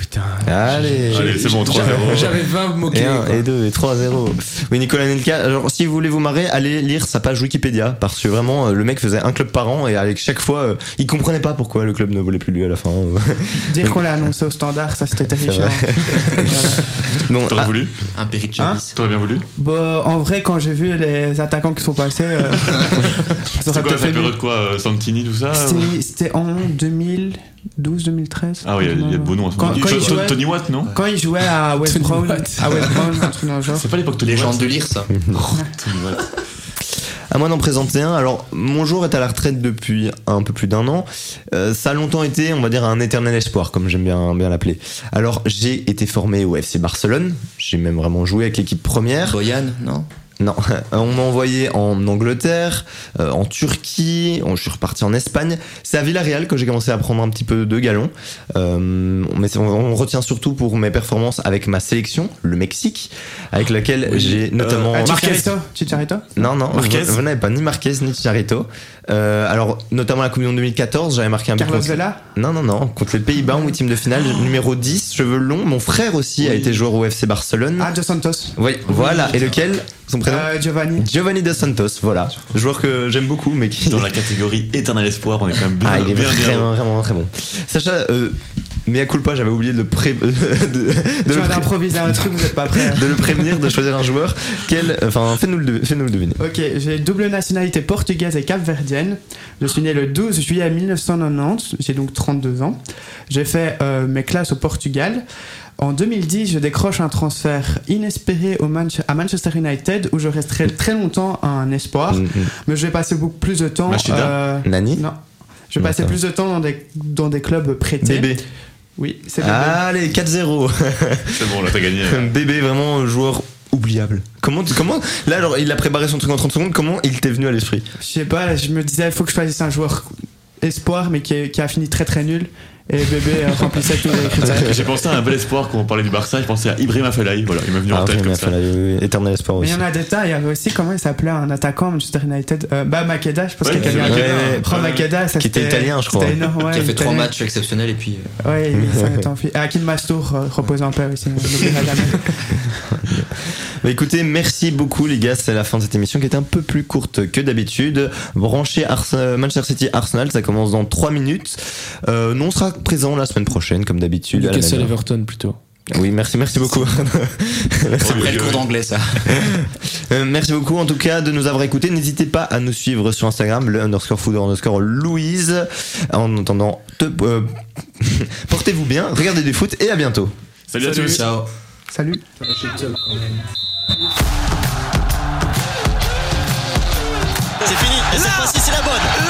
Putain. Allez. Allez, c'est bon, 3-0. J'avais- J'avais 20 Et mots-clés. 1, quoi. et 2, et 3 0. Oui, Nicolas Nelka, alors si vous voulez vous marrer, allez lire sa page Wikipédia, parce que vraiment, euh, le mec faisait un club par an, et avec chaque fois, euh, il comprenait pas pourquoi le club ne voulait plus lui à la fin. Dire qu'on l'a annoncé au standard, ça c'était terrifiant. Bon, T'aurais ah, voulu Un Peric Hein. T'aurais bien voulu Bon, en vrai, quand j'ai vu les attaquants qui sont passés, euh, ça C'est aurait quoi la période quoi euh, Santini, tout ça ou- C'était- C'était en 2012-2013. Ah oui, il y a- y a de beaux noms. à ce moment. Tony- jouait- Tony Watt, non Quand il jouait à West Watt. à West Brown, un truc dans le genre. C'est pas l'époque Tony Légende Watt de lire, ça. Tony Watt. à moi d'en présenter un. Alors, mon jour est à la retraite depuis un peu plus d'un an. Euh, ça a longtemps été, on va dire, un éternel espoir, comme j'aime bien, bien l'appeler. Alors, j'ai été formé au FC Barcelone. J'ai même vraiment joué avec l'équipe première. Boyan, non? Non, on m'a envoyé en Angleterre, euh, en Turquie, on- je suis reparti en Espagne. C'est à Villarreal que j'ai commencé à prendre un petit peu de galon. Euh, mais on, on retient surtout pour mes performances avec ma sélection, le Mexique, avec laquelle j'ai notamment... Ah, Marquez. Chicharito Non, non, Marquez. vous, vous n'avez pas ni Marquez ni Chicharito. Euh, alors, notamment la Coupe du Monde 2014, j'avais marqué un but Carlos Vela Non, non, non, contre les Pays-Bas en huitième de finale, numéro 10, cheveux longs. Mon frère aussi a été joueur au FC Barcelone. Ah, Dos Santos. Oui, voilà. Et lequel? Son prénom Euh, Giovanni. Giovanni Dos Santos, voilà. Joueur que j'aime beaucoup, mais qui. Dans la catégorie éternel espoir, on est quand même bien. Ah, il est bien, bien vraiment, vraiment très bon. Sacha, euh, mea culpa, j'avais oublié de le, pré... de, de Tu le pré- un truc, vous êtes pas prêts. de le prévenir de choisir un joueur. Quel, enfin, fais-nous le, de- fais-nous le deviner. Ok, j'ai double nationalité portugaise et capverdienne. Je suis né le 12 juillet 1990, j'ai donc 32 ans. J'ai fait euh, mes classes au Portugal. En 2010, je décroche un transfert inespéré au Manche- à Manchester United où je resterai très longtemps un espoir, Mm, mm. mais je vais passer beaucoup plus de temps. Euh, Nani Non. Je vais passer plus de temps dans des, dans des clubs prêtés. Bébé. Oui, c'est Bébé. Allez, 4-0. C'est bon, là, t'as gagné. Bébé, vraiment joueur oubliable. Comment, comment, là, alors, il a préparé son truc en 30 secondes, comment il t'est venu à l'esprit? Je sais pas, je me disais, il faut que je choisisse un joueur espoir, mais qui, est- qui a fini très très nul. Et Bébé remplissait tous les critères. J'ai pensé à un bel espoir quand on parlait du Barça. Je pensais à Ibrahim Afellay. Voilà, il m'est venu en Ah, tête comme ça. Oui, oui, éternel espoir Mais il aussi. y en a des tas, il y avait aussi, comment il s'appelait, un attaquant Manchester United euh, Bah, Makeda, je pense Ouais, qu'il c'est bien. Makeda. Ouais, Makeda, ça Qui était c'était- italien, je crois. C'était énorme, ouais, qui a fait trois matchs exceptionnels et puis. euh, Ouais, il s'en est enfui. Et Akin Mastour, euh, repose en paix aussi. Bah, écoutez, merci beaucoup les gars, c'est la fin de cette émission qui est un peu plus courte que d'habitude. Euh, Manchester City Arsenal, ça commence dans 3 minutes. Euh, nous on sera présent la semaine prochaine comme d'habitude. à la Newcastle. Everton plutôt. Oui, merci, merci beaucoup. C'est après le cours d'anglais, ça. Euh, merci beaucoup en tout cas de nous avoir écoutés. N'hésitez pas à nous suivre sur Instagram, le underscore food underscore Louise. En attendant, te- euh, portez-vous bien, regardez du foot et à bientôt. Salut à tous. Ciao. Salut. C'est fini, et cette fois-ci c'est la bonne.